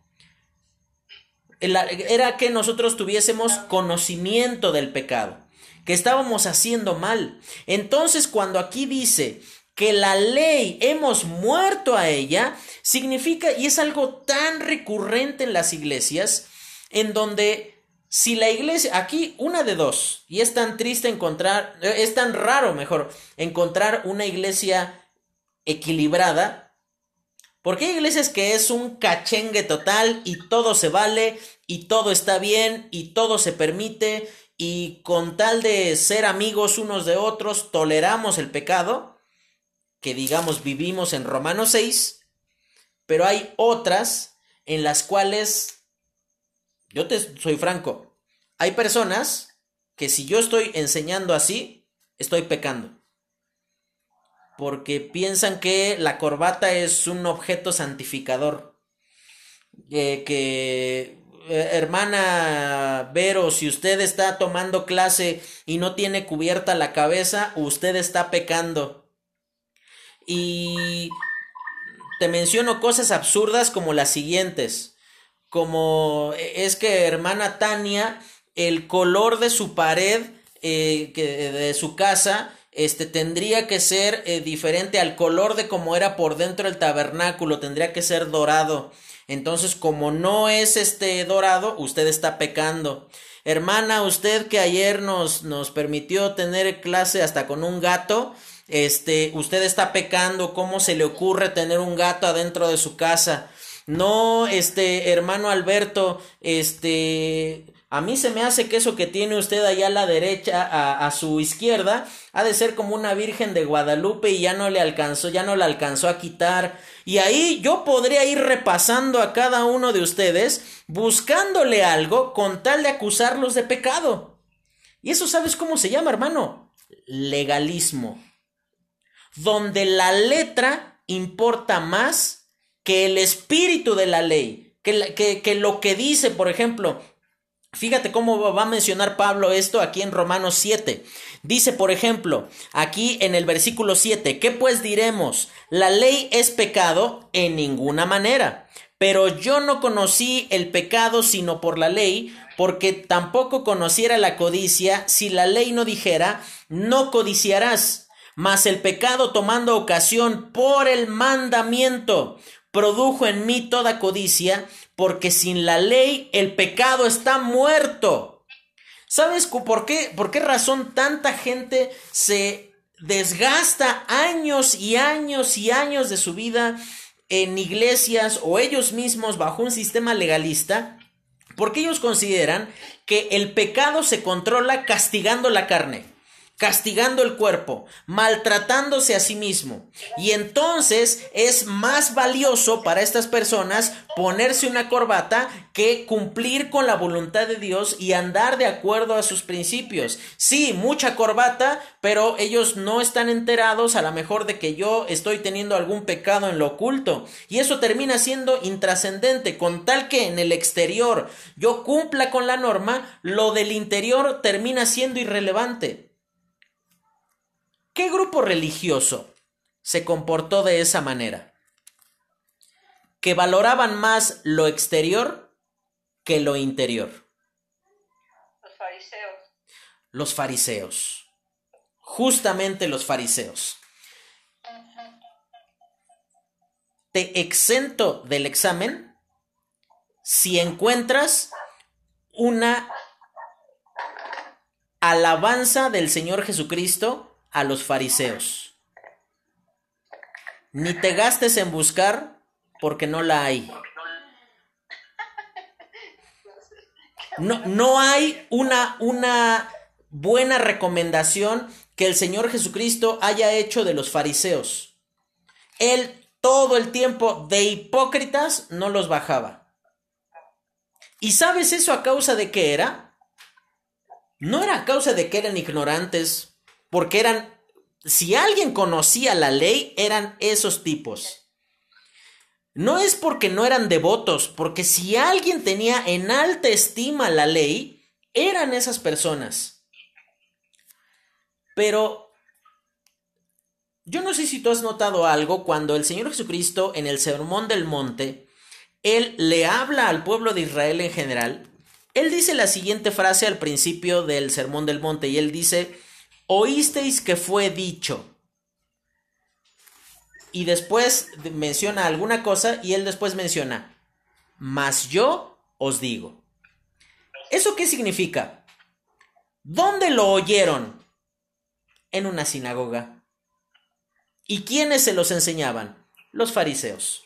era que nosotros tuviésemos conocimiento del pecado, que estábamos haciendo mal. Entonces, cuando aquí dice que la ley hemos muerto a ella, significa, y es algo tan recurrente en las iglesias, en donde si la iglesia, aquí una de dos, y es tan triste encontrar, es tan raro mejor, encontrar una iglesia equilibrada, porque hay iglesias que es un cachengue total y todo se vale y todo está bien y todo se permite y con tal de ser amigos unos de otros toleramos el pecado, que digamos vivimos en Romanos 6, pero hay otras en las cuales, yo te soy franco, hay personas que si yo estoy enseñando así, estoy pecando. Porque piensan que la corbata es un objeto santificador. Eh, que eh, hermana Vero, si usted está tomando clase y no tiene cubierta la cabeza, usted está pecando. Y te menciono cosas absurdas como las siguientes. Como e, es que hermana Tania, el color de su pared, eh, que, de su casa, este tendría que ser eh, diferente al color de como era por dentro el tabernáculo, tendría que ser dorado. Entonces, como no es este dorado, usted está pecando. Hermana, usted que ayer nos, nos permitió tener clase hasta con un gato, este, usted está pecando, ¿cómo se le ocurre tener un gato adentro de su casa? No, este, hermano Alberto, este, a mí se me hace que eso que tiene usted allá a la derecha, a, a, su izquierda, ha de ser como una Virgen de Guadalupe y ya no le alcanzó, ya no la alcanzó a quitar. Y ahí yo podría ir repasando a cada uno de ustedes, buscándole algo con tal de acusarlos de pecado. Y eso sabes cómo se llama, hermano? Legalismo donde la letra importa más que el espíritu de la ley, que, que, lo que dice, por ejemplo, Fíjate cómo va a mencionar Pablo esto aquí en Romanos 7. Dice, por ejemplo, aquí en el versículo 7, ¿qué pues diremos? ¿La ley es pecado? En ninguna manera. Pero yo no conocí el pecado sino por la ley, porque tampoco conociera la codicia si la ley no dijera, no codiciarás. Mas el pecado tomando ocasión por el mandamiento produjo en mí toda codicia, porque sin la ley el pecado está muerto. ¿Sabes por qué? ¿Por qué razón tanta gente se desgasta años y años y años de su vida en iglesias o ellos mismos bajo un sistema legalista? Porque ellos consideran que el pecado se controla castigando la carne castigando el cuerpo, maltratándose a sí mismo. Y entonces es más valioso para estas personas ponerse una corbata que cumplir con la voluntad de Dios y andar de acuerdo a sus principios. Sí, mucha corbata, pero ellos no están enterados a lo mejor de que yo estoy teniendo algún pecado en lo oculto. Y eso termina siendo intrascendente, con tal que en el exterior yo cumpla con la norma, lo del interior termina siendo irrelevante. ¿Qué grupo religioso se comportó de esa manera? que valoraban más lo exterior que lo interior? Los fariseos. Los fariseos. Justamente los fariseos. Te exento del examen si encuentras una alabanza del Señor Jesucristo a los fariseos. Ni te gastes en buscar porque no la hay. No, no hay una, una buena recomendación que el Señor Jesucristo haya hecho de los fariseos. Él todo el tiempo de hipócritas no los bajaba. ¿Y sabes eso a causa de qué era? No era a causa de que eran ignorantes, porque eran, si alguien conocía la ley, eran esos tipos. No es porque no eran devotos, porque si alguien tenía en alta estima la ley, eran esas personas. Pero yo no sé si tú has notado algo cuando el Señor Jesucristo en el Sermón del Monte, Él le habla al pueblo de Israel en general. Él dice la siguiente frase al principio del Sermón del Monte y él dice, oísteis que fue dicho. Y después menciona alguna cosa y él después menciona, mas yo os digo. ¿Eso qué significa? ¿Dónde lo oyeron? En una sinagoga. ¿Y quiénes se los enseñaban? Los fariseos.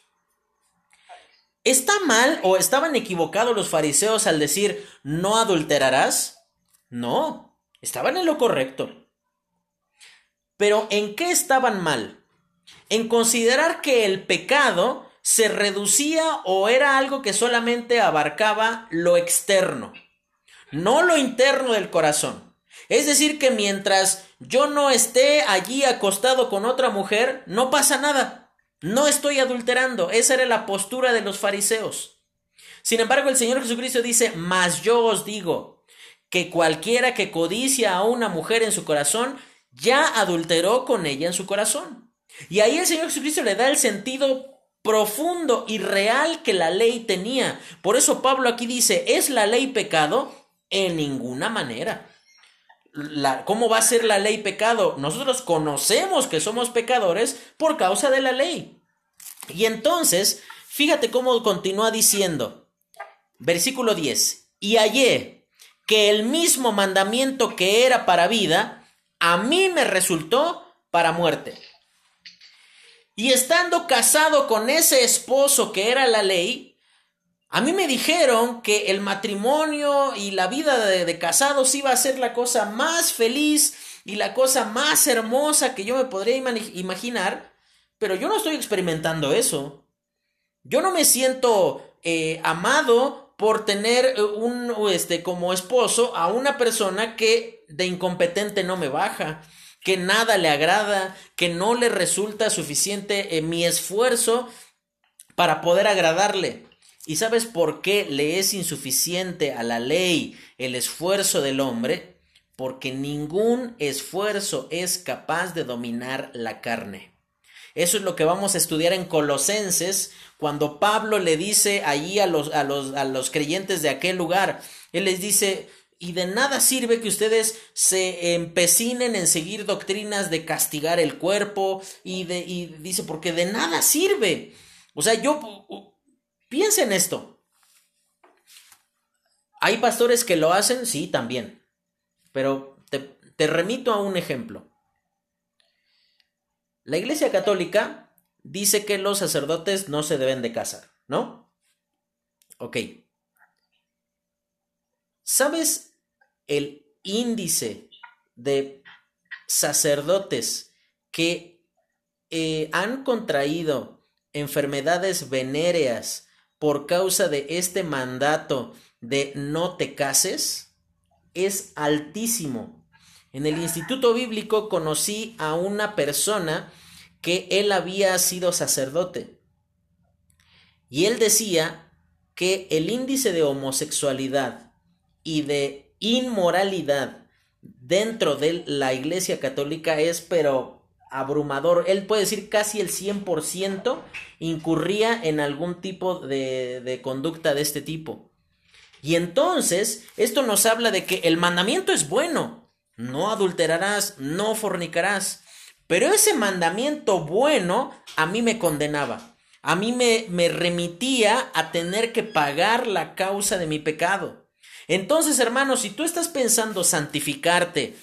¿Está mal o estaban equivocados los fariseos al decir no adulterarás? No, estaban en lo correcto. Pero ¿en qué estaban mal? En considerar que el pecado se reducía o era algo que solamente abarcaba lo externo, no lo interno del corazón. Es decir, que mientras yo no esté allí acostado con otra mujer, no pasa nada. No estoy adulterando. Esa era la postura de los fariseos. Sin embargo, el Señor Jesucristo dice, mas yo os digo que cualquiera que codicia a una mujer en su corazón, ya adulteró con ella en su corazón. Y ahí el Señor Jesucristo le da el sentido profundo y real que la ley tenía. Por eso Pablo aquí dice, ¿es la ley pecado? En ninguna manera. ¿Cómo va a ser la ley pecado? Nosotros conocemos que somos pecadores por causa de la ley. Y entonces, fíjate cómo continúa diciendo, versículo 10, y hallé que el mismo mandamiento que era para vida, a mí me resultó para muerte. Y estando casado con ese esposo que era la ley, a mí me dijeron que el matrimonio y la vida de, casados iba a ser la cosa más feliz y la cosa más hermosa que yo me podría imaginar, pero yo no estoy experimentando eso. Yo no me siento eh, amado por tener un, este, como esposo a una persona que de incompetente no me baja, que nada le agrada, que no le resulta suficiente eh, mi esfuerzo para poder agradarle. ¿Y sabes por qué le es insuficiente a la ley el esfuerzo del hombre? Porque ningún esfuerzo es capaz de dominar la carne. Eso es lo que vamos a estudiar en Colosenses, cuando Pablo le dice allí a los, a los, a los creyentes de aquel lugar, él les dice, y de nada sirve que ustedes se empecinen en seguir doctrinas de castigar el cuerpo, y, de, y dice, porque de nada sirve. O sea, yo Piensa en esto. ¿Hay pastores que lo hacen? Sí, también. Pero te, te remito a un ejemplo. La Iglesia Católica dice que los sacerdotes no se deben de casar, ¿no? Ok. ¿Sabes el índice de sacerdotes que eh, han contraído enfermedades venéreas por causa de este mandato de no te cases es altísimo. En el Instituto Bíblico conocí a una persona que él había sido sacerdote y él decía que el índice de homosexualidad y de inmoralidad dentro de la Iglesia Católica es pero abrumador. Él puede decir casi el 100% incurría en algún tipo de, de conducta de este tipo. Y entonces, esto nos habla de que el mandamiento es bueno. No adulterarás, no fornicarás. Pero ese mandamiento bueno a mí me condenaba. A mí me, me remitía a tener que pagar la causa de mi pecado. Entonces, hermanos, si tú estás pensando santificarte,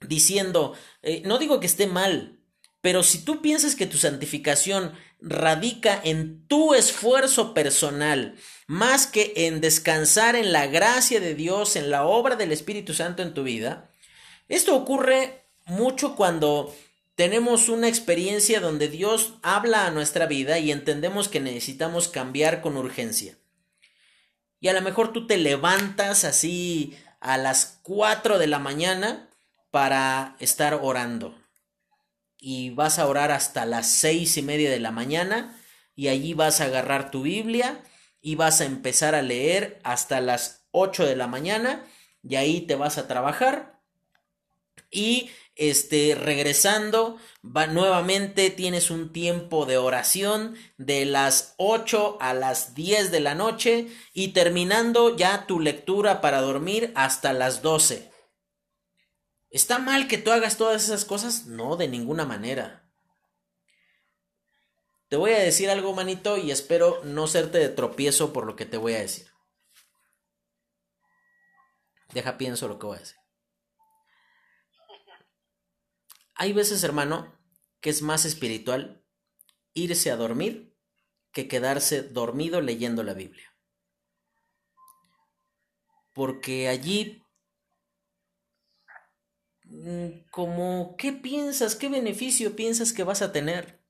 diciendo, eh, no digo que esté mal, pero si tú piensas que tu santificación radica en tu esfuerzo personal, más que en descansar en la gracia de Dios, en la obra del Espíritu Santo en tu vida, esto ocurre mucho cuando tenemos una experiencia donde Dios habla a nuestra vida y entendemos que necesitamos cambiar con urgencia. Y a lo mejor tú te levantas así a las 4 de la mañana para estar orando. Y vas a orar hasta las seis y media de la mañana y allí vas a agarrar tu Biblia y vas a empezar a leer hasta las 8 de la mañana y ahí te vas a trabajar y este regresando va nuevamente tienes un tiempo de oración de las 8 a las 10 de la noche y terminando ya tu lectura para dormir hasta las 12 ¿Está mal que tú hagas todas esas cosas? No, de ninguna manera. Te voy a decir algo, manito, y espero no serte de tropiezo por lo que te voy a decir. Deja pienso lo que voy a decir. Hay veces, hermano, que es más espiritual irse a dormir que quedarse dormido leyendo la Biblia. Porque allí Mm, como qué piensas, qué beneficio piensas que vas a tener.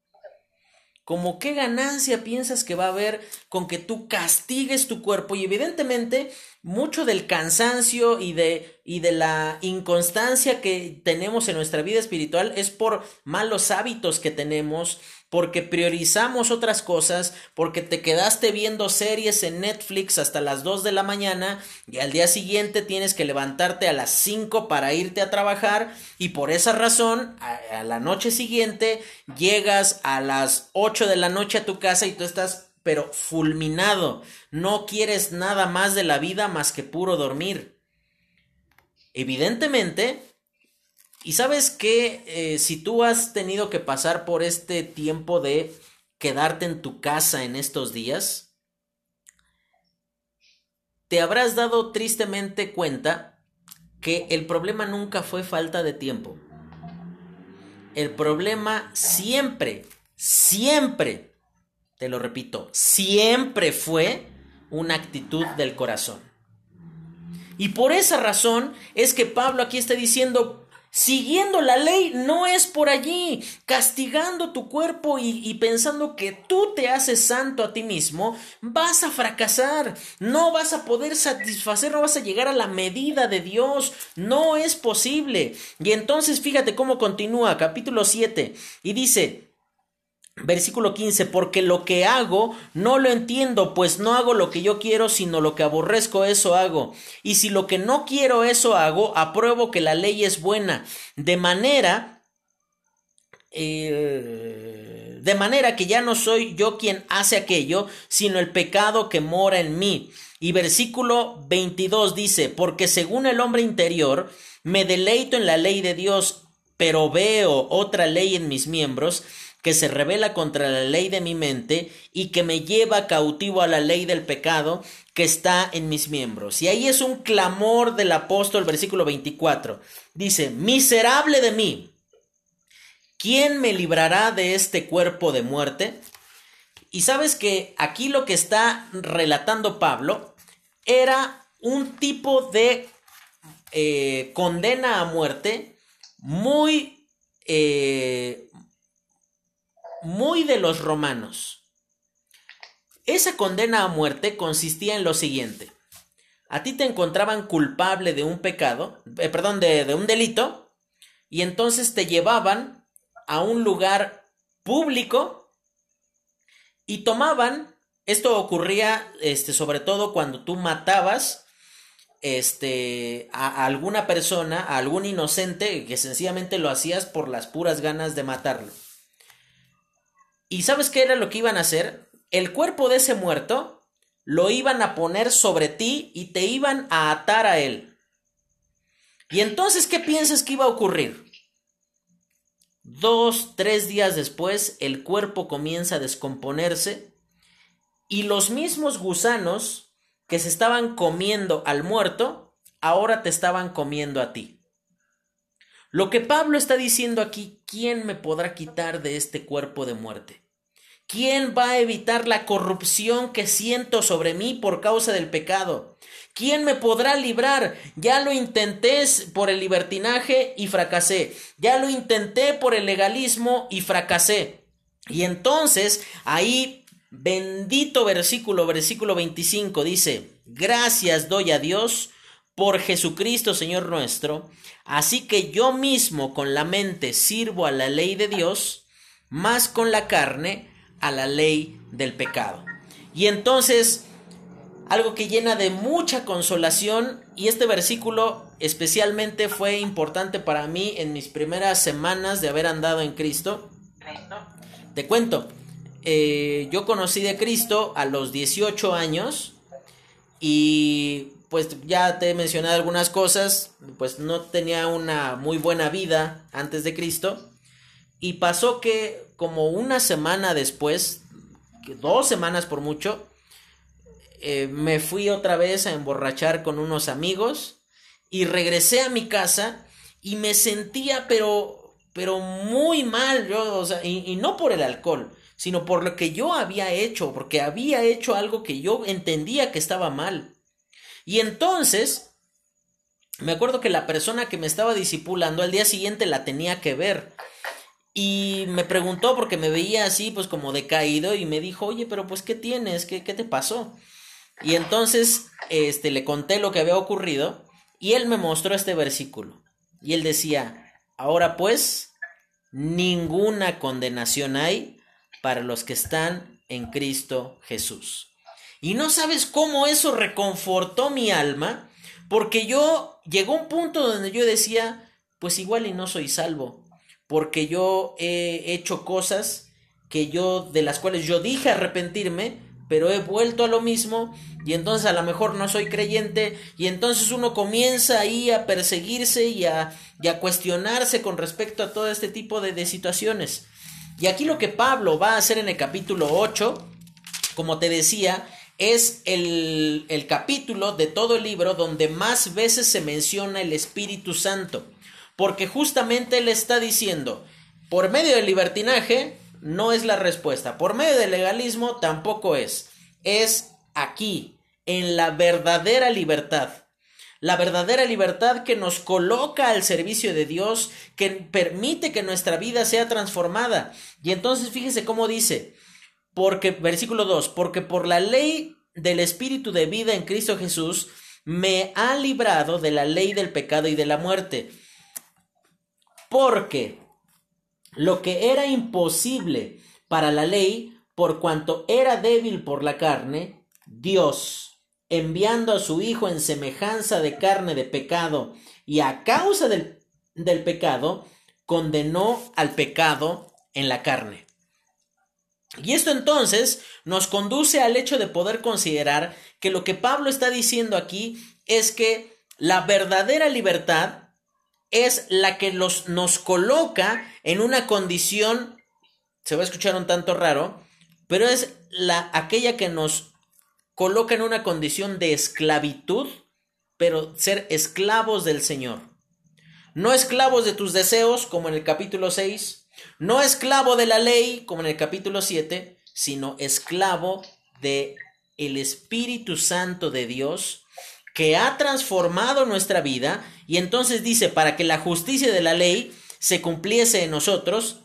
Como qué ganancia piensas que va a haber con que tú castigues tu cuerpo y evidentemente mucho del cansancio y de, y de la inconstancia que tenemos en nuestra vida espiritual es por malos hábitos que tenemos, porque priorizamos otras cosas, porque te quedaste viendo series en Netflix hasta las 2 de la mañana y al día siguiente tienes que levantarte a las 5 para irte a trabajar y por esa razón a, la noche siguiente llegas a las 8 de la noche a tu casa y tú estás pero fulminado, no quieres nada más de la vida más que puro dormir. Evidentemente, y sabes que eh, si tú has tenido que pasar por este tiempo de quedarte en tu casa en estos días, te habrás dado tristemente cuenta que el problema nunca fue falta de tiempo. El problema siempre, siempre, te lo repito, siempre fue una actitud del corazón. Y por esa razón es que Pablo aquí está diciendo, Siguiendo la ley no es por allí, castigando tu cuerpo y, pensando que tú te haces santo a ti mismo, vas a fracasar, no vas a poder satisfacer, no vas a llegar a la medida de Dios, no es posible. Y entonces fíjate cómo continúa capítulo 7 y dice, Versículo 15, porque lo que hago no lo entiendo, pues no hago lo que yo quiero, sino lo que aborrezco, eso hago. Y si lo que no quiero, eso hago, apruebo que la ley es buena. De manera, eh, de manera que ya no soy yo quien hace aquello, sino el pecado que mora en mí. Y versículo 22 dice, porque según el hombre interior, me deleito en la ley de Dios, pero veo otra ley en mis miembros, que se revela contra la ley de mi mente y que me lleva cautivo a la ley del pecado que está en mis miembros. Y ahí es un clamor del apóstol, versículo 24. Dice, miserable de mí, ¿quién me librará de este cuerpo de muerte? Y sabes que aquí lo que está relatando Pablo era un tipo de eh, condena a muerte muy, eh, muy de los romanos. Esa condena a muerte consistía en lo siguiente. A ti te encontraban culpable de un pecado, eh, perdón, de, de un delito, y entonces te llevaban a un lugar público y tomaban, esto ocurría este, sobre todo cuando tú matabas este, a, alguna persona, a algún inocente, que sencillamente lo hacías por las puras ganas de matarlo. ¿Y sabes qué era lo que iban a hacer? El cuerpo de ese muerto lo iban a poner sobre ti y te iban a atar a él. Y entonces, ¿qué piensas que iba a ocurrir? Dos, tres días después, el cuerpo comienza a descomponerse y los mismos gusanos que se estaban comiendo al muerto, ahora te estaban comiendo a ti. Lo que Pablo está diciendo aquí, ¿quién me podrá quitar de este cuerpo de muerte? ¿Quién va a evitar la corrupción que siento sobre mí por causa del pecado? ¿Quién me podrá librar? Ya lo intenté por el libertinaje y fracasé. Ya lo intenté por el legalismo y fracasé. Y entonces ahí Bendito versículo, versículo 25 dice, gracias doy a Dios por Jesucristo Señor nuestro, así que yo mismo con la mente sirvo a la ley de Dios, más con la carne a la ley del pecado. Y entonces, algo que llena de mucha consolación, y este versículo especialmente fue importante para mí en mis primeras semanas de haber andado en Cristo. Te cuento, eh, yo conocí de Cristo a los 18 años y pues ya te he mencionado algunas cosas, pues no tenía una muy buena vida antes de Cristo y pasó que como una semana después, dos semanas por mucho, eh, me fui otra vez a emborrachar con unos amigos y regresé a mi casa y me sentía pero pero muy mal yo, sea, y no por el alcohol, sino por lo que yo había hecho, porque había hecho algo que yo entendía que estaba mal. Y entonces, me acuerdo que la persona que me estaba disipulando al día siguiente la tenía que ver. Y me preguntó porque me veía así, pues como decaído, y me dijo, oye, pero pues, ¿qué tienes? ¿Qué, qué te pasó? Y entonces, este, le conté lo que había ocurrido, y él me mostró este versículo. Y él decía, ahora pues, ninguna condenación hay para los que están en Cristo Jesús. Y no sabes cómo eso reconfortó mi alma, porque yo llegó un punto donde yo decía, pues igual y no soy salvo, porque yo he hecho cosas que yo de las cuales yo dije arrepentirme, pero he vuelto a lo mismo y entonces a lo mejor no soy creyente y entonces uno comienza ahí a perseguirse y a, cuestionarse con respecto a todo este tipo de, de situaciones. Y aquí lo que Pablo va a hacer en el capítulo 8, como te decía, es el, el, capítulo de todo el libro donde más veces se menciona el Espíritu Santo. Porque justamente él está diciendo, por medio del libertinaje no es la respuesta, por medio del legalismo tampoco es. Es aquí, en la verdadera libertad la verdadera libertad que nos coloca al servicio de Dios, que permite que nuestra vida sea transformada. Y entonces fíjese cómo dice, porque, versículo 2, porque por la ley del Espíritu de vida en Cristo Jesús, me ha librado de la ley del pecado y de la muerte. Porque lo que era imposible para la ley, por cuanto era débil por la carne, Dios enviando a su Hijo en semejanza de carne de pecado, y a causa del, del pecado, condenó al pecado en la carne. Y esto entonces nos conduce al hecho de poder considerar que lo que Pablo está diciendo aquí es que la verdadera libertad es la que los, nos coloca en una condición, se va a escuchar un tanto raro, pero es la, aquella que nos coloca en una condición de esclavitud, pero ser esclavos del Señor. No esclavos de tus deseos, como en el capítulo 6, no esclavo de la ley, como en el capítulo 7, sino esclavo de el Espíritu Santo de Dios que ha transformado nuestra vida y entonces dice para que la justicia de la ley se cumpliese en nosotros,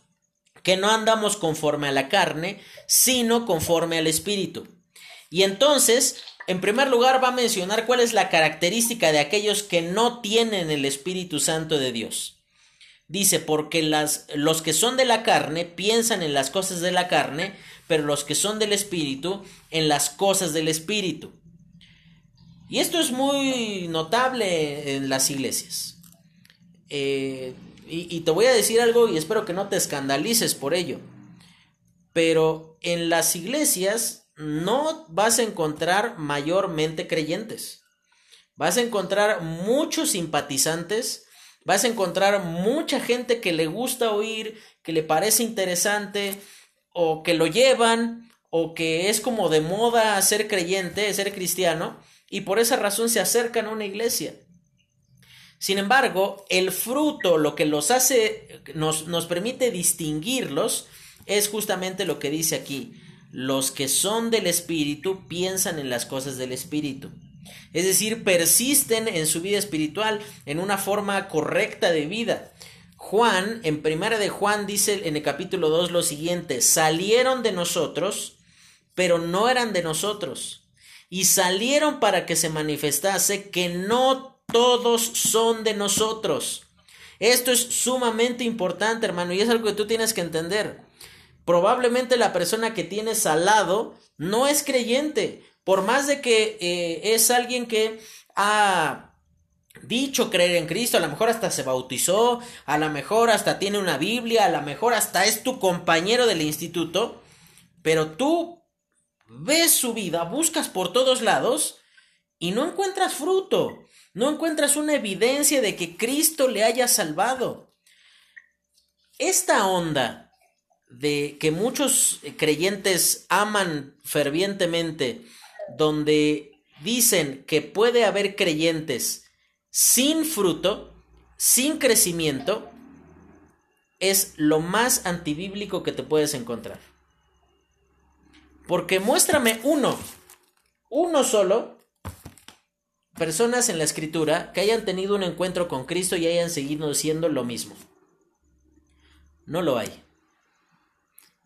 que no andamos conforme a la carne, sino conforme al Espíritu. Y entonces, en primer lugar, va a mencionar cuál es la característica de aquellos que no tienen el Espíritu Santo de Dios. Dice, porque las, los que son de la carne piensan en las cosas de la carne, pero los que son del Espíritu en las cosas del Espíritu. Y esto es muy notable en las iglesias. Eh, y, y te voy a decir algo y espero que no te escandalices por ello. Pero en las iglesias no vas a encontrar mayormente creyentes. Vas a encontrar muchos simpatizantes, vas a encontrar mucha gente que le gusta oír, que le parece interesante, o que lo llevan, o que es como de moda ser creyente, ser cristiano, y por esa razón se acercan a una iglesia. Sin embargo, el fruto, lo que los hace, nos, nos permite distinguirlos, es justamente lo que dice aquí. Los que son del Espíritu piensan en las cosas del Espíritu. Es decir, persisten en su vida espiritual, en una forma correcta de vida. Juan, en primera de Juan, dice en el capítulo 2 lo siguiente, salieron de nosotros, pero no eran de nosotros y salieron para que se manifestase que no todos son de nosotros. Esto es sumamente importante, hermano, y es algo que tú tienes que entender. Probablemente la persona que tienes al lado no es creyente, por más de que eh, es alguien que ha dicho creer en Cristo, a lo mejor hasta se bautizó, a lo mejor hasta tiene una Biblia, a lo mejor hasta es tu compañero del instituto, pero tú ves su vida, buscas por todos lados y no encuentras fruto, no encuentras una evidencia de que Cristo le haya salvado. Esta onda de que muchos creyentes aman fervientemente, donde dicen que puede haber creyentes sin fruto, sin crecimiento, es lo más antibíblico que te puedes encontrar. Porque muéstrame uno, uno solo, personas en la escritura que hayan tenido un encuentro con Cristo y hayan seguido siendo lo mismo. No lo hay.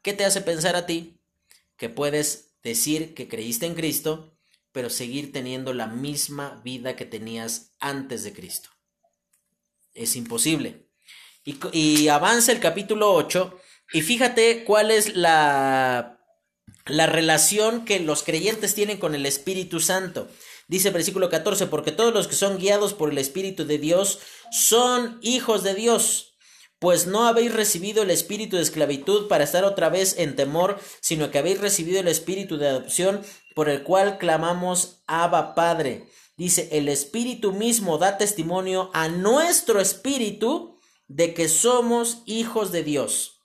¿Qué te hace pensar a ti que puedes decir que creíste en Cristo, pero seguir teniendo la misma vida que tenías antes de Cristo? Es imposible. Y, y avanza el capítulo 8 y fíjate cuál es la la relación que los creyentes tienen con el Espíritu Santo. Dice versículo 14, porque todos los que son guiados por el Espíritu de Dios son hijos de Dios, pues no habéis recibido el espíritu de esclavitud para estar otra vez en temor, sino que habéis recibido el espíritu de adopción por el cual clamamos Abba Padre. Dice, el Espíritu mismo da testimonio a nuestro espíritu de que somos hijos de Dios.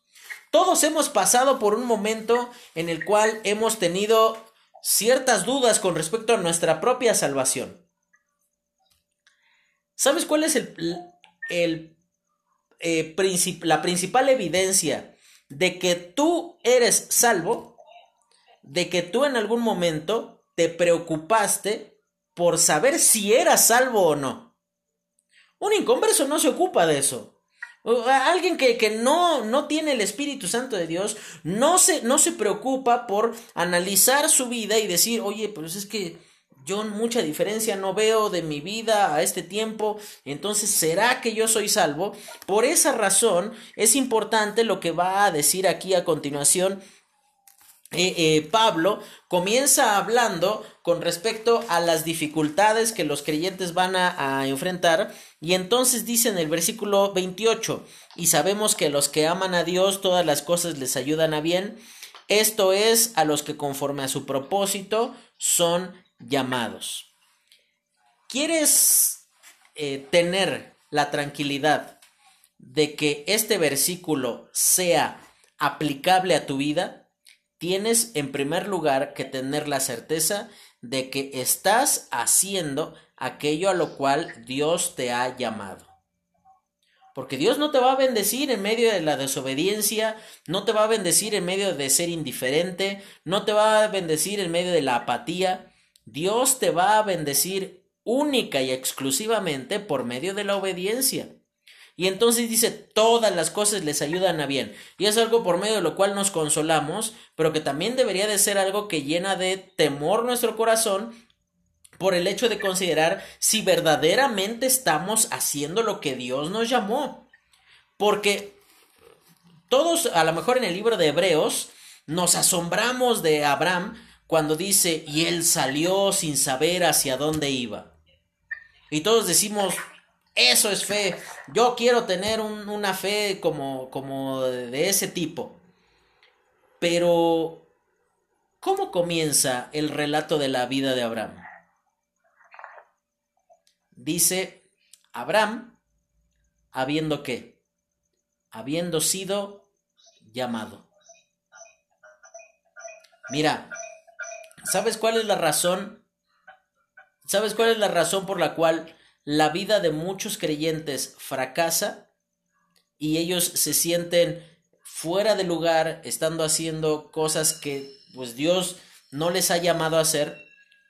Todos hemos pasado por un momento en el cual hemos tenido ciertas dudas con respecto a nuestra propia salvación. ¿Sabes cuál es eh, la principal evidencia de que tú eres salvo? De que tú en algún momento te preocupaste por saber si eras salvo o no. Un inconverso no se ocupa de eso. Alguien que, que, no, no tiene el Espíritu Santo de Dios no se, no se preocupa por analizar su vida y decir, oye, pues es que yo mucha diferencia no veo de mi vida a este tiempo, entonces ¿será que yo soy salvo? Por esa razón es importante lo que va a decir aquí a continuación eh, eh, Pablo comienza hablando con respecto a las dificultades que los creyentes van a, enfrentar. Y entonces dice en el versículo 28 y sabemos que los que aman a Dios todas las cosas les ayudan a bien. Esto es a los que conforme a su propósito son llamados. ¿quieres eh, tener la tranquilidad de que este versículo sea aplicable a tu vida? tienes en primer lugar que tener la certeza de que estás haciendo aquello a lo cual Dios te ha llamado. Porque Dios no te va a bendecir en medio de la desobediencia, no te va a bendecir en medio de ser indiferente, no te va a bendecir en medio de la apatía. Dios te va a bendecir única y exclusivamente por medio de la obediencia. Y entonces dice, todas las cosas les ayudan a bien. Y es algo por medio de lo cual nos consolamos, pero que también debería de ser algo que llena de temor nuestro corazón por el hecho de considerar si verdaderamente estamos haciendo lo que Dios nos llamó. Porque todos, a lo mejor en el libro de Hebreos, nos asombramos de Abraham cuando dice, y él salió sin saber hacia dónde iba. Y todos decimos, eso es fe. Yo quiero tener una fe como, como de ese tipo. Pero, ¿cómo comienza el relato de la vida de Abraham? Dice, Abraham, habiendo qué? Habiendo sido llamado. Mira, ¿sabes cuál es la razón? ¿Sabes cuál es la razón por la cual la vida de muchos creyentes fracasa y ellos se sienten fuera de lugar, estando haciendo cosas que pues Dios no les ha llamado a hacer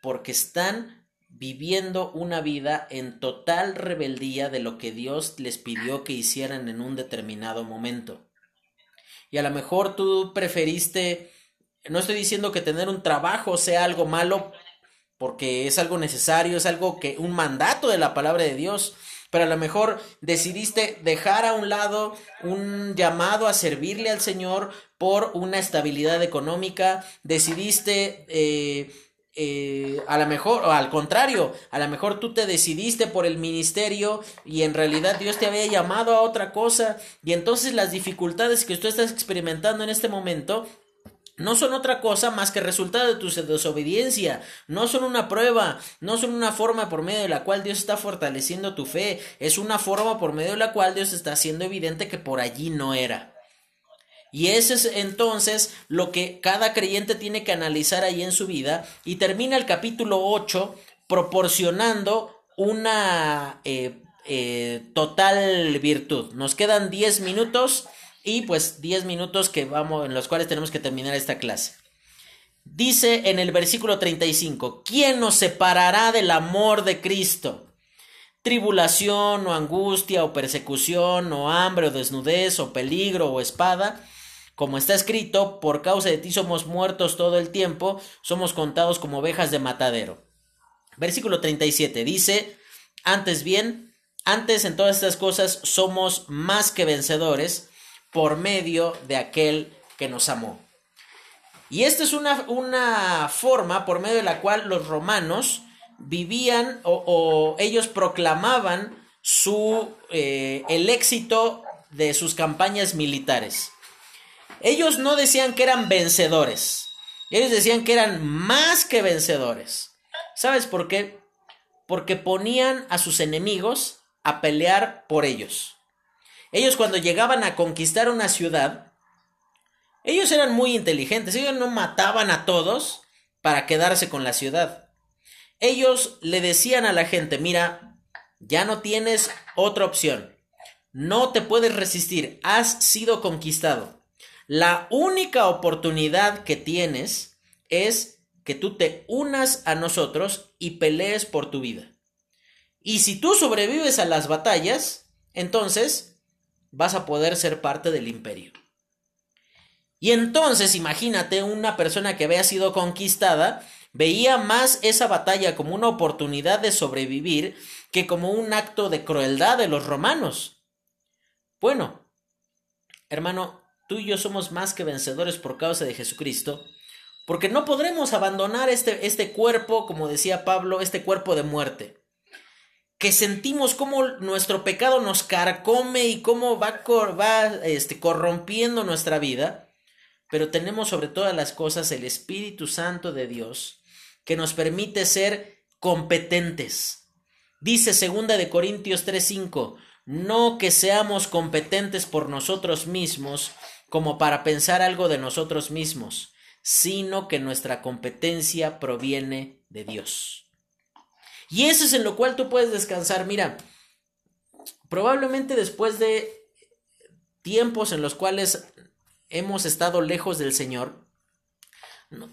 porque están viviendo una vida en total rebeldía de lo que Dios les pidió que hicieran en un determinado momento. Y a lo mejor tú preferiste, no estoy diciendo que tener un trabajo sea algo malo porque es algo necesario, es algo que un mandato de la palabra de Dios, pero a lo mejor decidiste dejar a un lado un llamado a servirle al Señor por una estabilidad económica, decidiste eh, eh, a lo mejor, o al contrario, a lo mejor tú te decidiste por el ministerio y en realidad Dios te había llamado a otra cosa. Y entonces las dificultades que tú estás experimentando en este momento no son otra cosa más que resultado de tu desobediencia, no son una prueba, no son una forma por medio de la cual Dios está fortaleciendo tu fe, es una forma por medio de la cual Dios está haciendo evidente que por allí no era. Y ese es entonces lo que cada creyente tiene que analizar ahí en su vida y termina el capítulo 8 proporcionando una eh, eh, total virtud. Nos quedan 10 minutos y pues 10 minutos que vamos, en los cuales tenemos que terminar esta clase. Dice en el versículo 35, ¿quién nos separará del amor de Cristo? Tribulación o angustia o persecución o hambre o desnudez o peligro o espada. Como está escrito, por causa de ti somos muertos todo el tiempo, somos contados como ovejas de matadero. Versículo 37 dice, antes bien, antes en todas estas cosas somos más que vencedores por medio de aquel que nos amó. Y esta es una, una forma por medio de la cual los romanos vivían o, ellos proclamaban su, eh, el éxito de sus campañas militares. Ellos no decían que eran vencedores, ellos decían que eran más que vencedores. ¿Sabes por qué? Porque ponían a sus enemigos a pelear por ellos. Ellos cuando llegaban a conquistar una ciudad, ellos eran muy inteligentes, ellos no mataban a todos para quedarse con la ciudad. Ellos le decían a la gente, mira, ya no tienes otra opción, no te puedes resistir, has sido conquistado. La única oportunidad que tienes es que tú te unas a nosotros y pelees por tu vida. Y si tú sobrevives a las batallas, entonces vas a poder ser parte del imperio. Y entonces imagínate una persona que había sido conquistada, veía más esa batalla como una oportunidad de sobrevivir que como un acto de crueldad de los romanos. Bueno, hermano, tú y yo somos más que vencedores por causa de Jesucristo, porque no podremos abandonar este, este cuerpo, como decía Pablo, este cuerpo de muerte que sentimos cómo nuestro pecado nos carcome y cómo va, este, corrompiendo nuestra vida, pero tenemos sobre todas las cosas el Espíritu Santo de Dios que nos permite ser competentes. Dice segunda de Corintios 3:5, no que seamos competentes por nosotros mismos como para pensar algo de nosotros mismos, sino que nuestra competencia proviene de Dios. Y eso es en lo cual tú puedes descansar. Mira, probablemente después de tiempos en los cuales hemos estado lejos del Señor,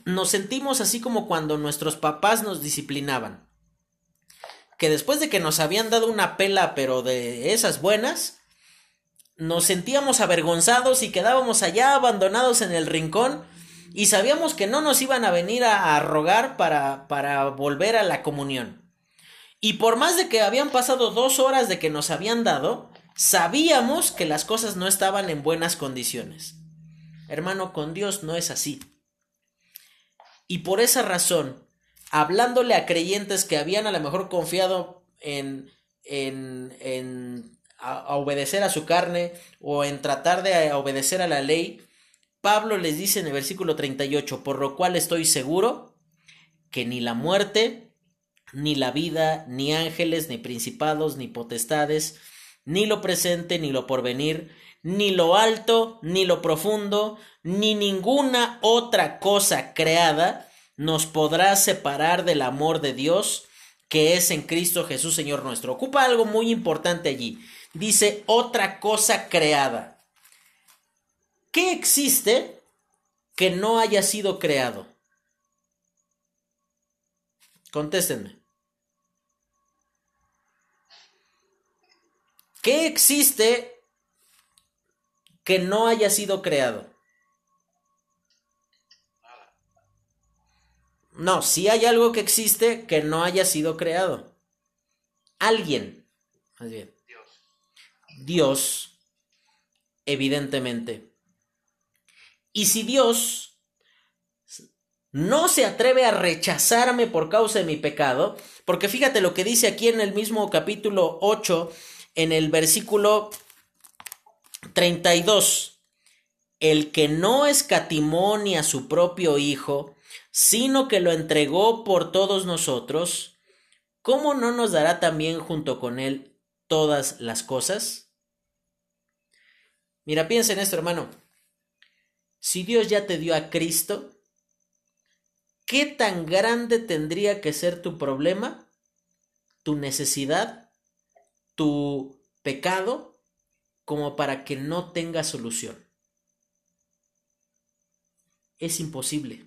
nos sentimos así como cuando nuestros papás nos disciplinaban. Que después de que nos habían dado una pela, pero de esas buenas, nos sentíamos avergonzados y quedábamos allá abandonados en el rincón y sabíamos que no nos iban a venir a, rogar para, para volver a la comunión. Y por más de que habían pasado dos horas de que nos habían dado, sabíamos que las cosas no estaban en buenas condiciones. Hermano, con Dios no es así. Y por esa razón, hablándole a creyentes que habían a lo mejor confiado en, en, en a, obedecer a su carne o en tratar de obedecer a la ley, Pablo les dice en el versículo 38, por lo cual estoy seguro que ni la muerte, ni la vida, ni ángeles, ni principados, ni potestades, ni lo presente, ni lo porvenir, ni lo alto, ni lo profundo, ni ninguna otra cosa creada nos podrá separar del amor de Dios que es en Cristo Jesús Señor nuestro. Ocupa algo muy importante allí. Dice otra cosa creada. ¿Qué existe que no haya sido creado? Contéstenme. ¿Qué existe que no haya sido creado? No, si hay algo que existe que no haya sido creado. Alguien. Más bien. Dios. Dios, evidentemente. Y si Dios no se atreve a rechazarme por causa de mi pecado, porque fíjate lo que dice aquí en el mismo capítulo 8, en el versículo 32, el que no escatimó ni a su propio Hijo, sino que lo entregó por todos nosotros, ¿cómo no nos dará también junto con él todas las cosas? Mira, piensa en esto, hermano. Si Dios ya te dio a Cristo, ¿qué tan grande tendría que ser tu problema, tu necesidad, tu pecado, como para que no tenga solución? Es imposible.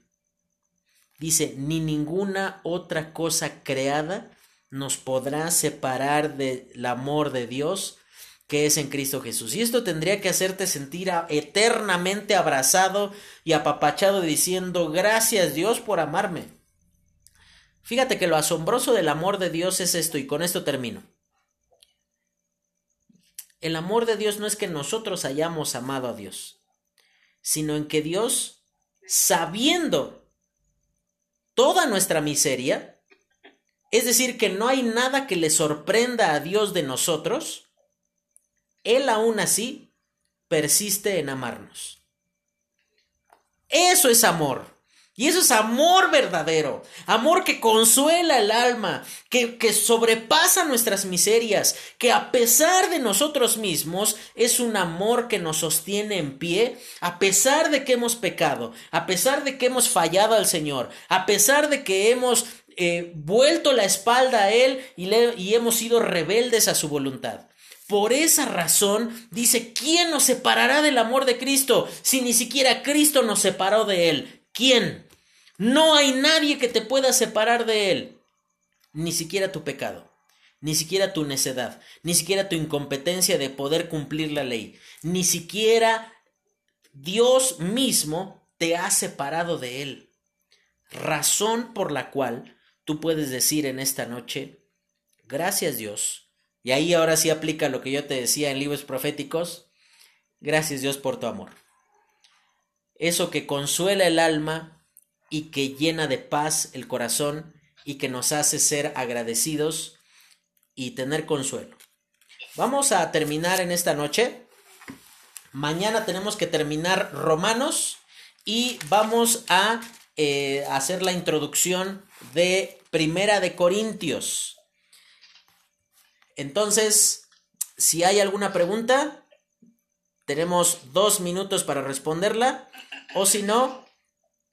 Dice, ni ninguna otra cosa creada nos podrá separar del amor de Dios que es en Cristo Jesús. Y esto tendría que hacerte sentir eternamente abrazado y apapachado diciendo, gracias Dios por amarme. Fíjate que lo asombroso del amor de Dios es esto y con esto termino. El amor de Dios no es que nosotros hayamos amado a Dios, sino en que Dios, sabiendo toda nuestra miseria, es decir, que no hay nada que le sorprenda a Dios de nosotros, Él aún así persiste en amarnos. Eso es amor. Y eso es amor verdadero, amor que consuela el alma, que, que, sobrepasa nuestras miserias, que a pesar de nosotros mismos es un amor que nos sostiene en pie, a pesar de que hemos pecado, a pesar de que hemos fallado al Señor, a pesar de que hemos eh, vuelto la espalda a Él y, y hemos sido rebeldes a su voluntad. Por esa razón dice, ¿quién nos separará del amor de Cristo si ni siquiera Cristo nos separó de Él? ¿Quién? No hay nadie que te pueda separar de Él. Ni siquiera tu pecado, ni siquiera tu necedad, ni siquiera tu incompetencia de poder cumplir la ley, ni siquiera Dios mismo te ha separado de Él. Razón por la cual tú puedes decir en esta noche, gracias Dios. Y ahí ahora sí aplica lo que yo te decía en libros proféticos, gracias Dios por tu amor. Eso que consuela el alma y que llena de paz el corazón y que nos hace ser agradecidos y tener consuelo. Vamos a terminar en esta noche. Mañana tenemos que terminar Romanos y vamos a eh, hacer la introducción de Primera de Corintios. Entonces, si hay alguna pregunta, tenemos dos minutos para responderla. O si no,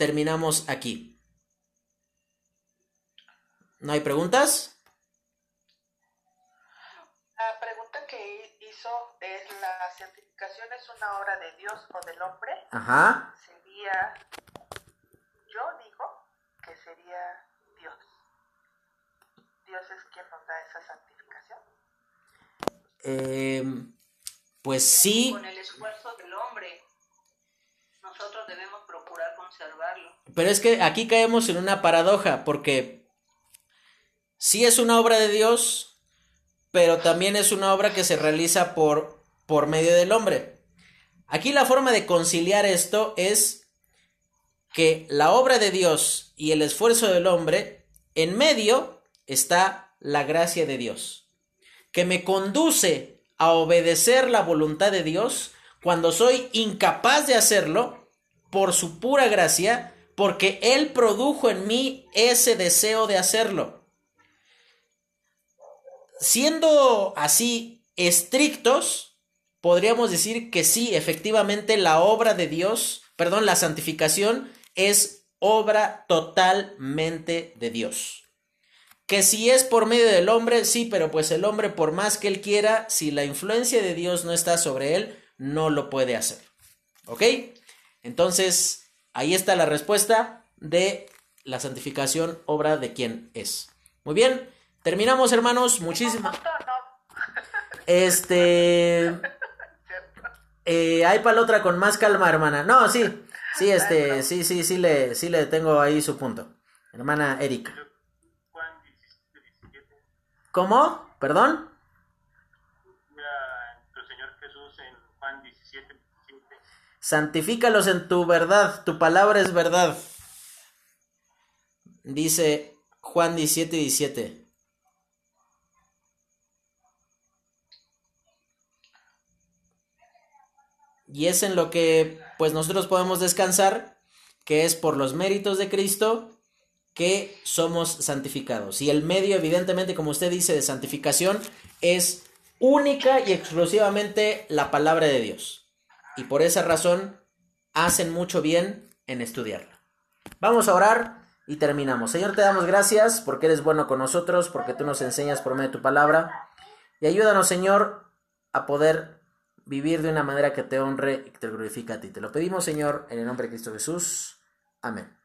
terminamos aquí. ¿No hay preguntas? La pregunta que hizo es, ¿la santificación es una obra de Dios o del hombre? Ajá. Sería, yo digo que sería Dios. Dios es quien nos da esa santificación. Eh, pues sí. Con el esfuerzo debemos procurar conservarlo. Pero es que aquí caemos en una paradoja, porque sí es una obra de Dios, pero también es una obra que se realiza por, por medio del hombre. Aquí la forma de conciliar esto es que la obra de Dios y el esfuerzo del hombre, en medio está la gracia de Dios, que me conduce a obedecer la voluntad de Dios cuando soy incapaz de hacerlo por su pura gracia, porque Él produjo en mí ese deseo de hacerlo. Siendo así estrictos, podríamos decir que sí, efectivamente la obra de Dios, perdón, la santificación es obra totalmente de Dios. Que si es por medio del hombre, sí, pero pues el hombre por más que él quiera, si la influencia de Dios no está sobre él, no lo puede hacer. ¿Ok? Entonces, ahí está la respuesta de la santificación, obra de quien es. Muy bien, terminamos hermanos, muchísimas. Este... Eh, hay para la otra con más calma, hermana. No, sí, sí, este, sí, sí, sí le, sí le tengo ahí su punto. Hermana Erika. ¿Cómo? ¿Perdón? Santifícalos en tu verdad, tu palabra es verdad. Dice Juan 17, 17. Y es en lo que pues nosotros podemos descansar, que es por los méritos de Cristo que somos santificados. Y el medio, evidentemente, como usted dice, de santificación es única y exclusivamente la palabra de Dios. Y por esa razón hacen mucho bien en estudiarla. Vamos a orar y terminamos. Señor, te damos gracias porque eres bueno con nosotros, porque tú nos enseñas por medio de tu palabra. Y ayúdanos, Señor, a poder vivir de una manera que te honre y que te glorifique a ti. Te lo pedimos, Señor, en el nombre de Cristo Jesús. Amén.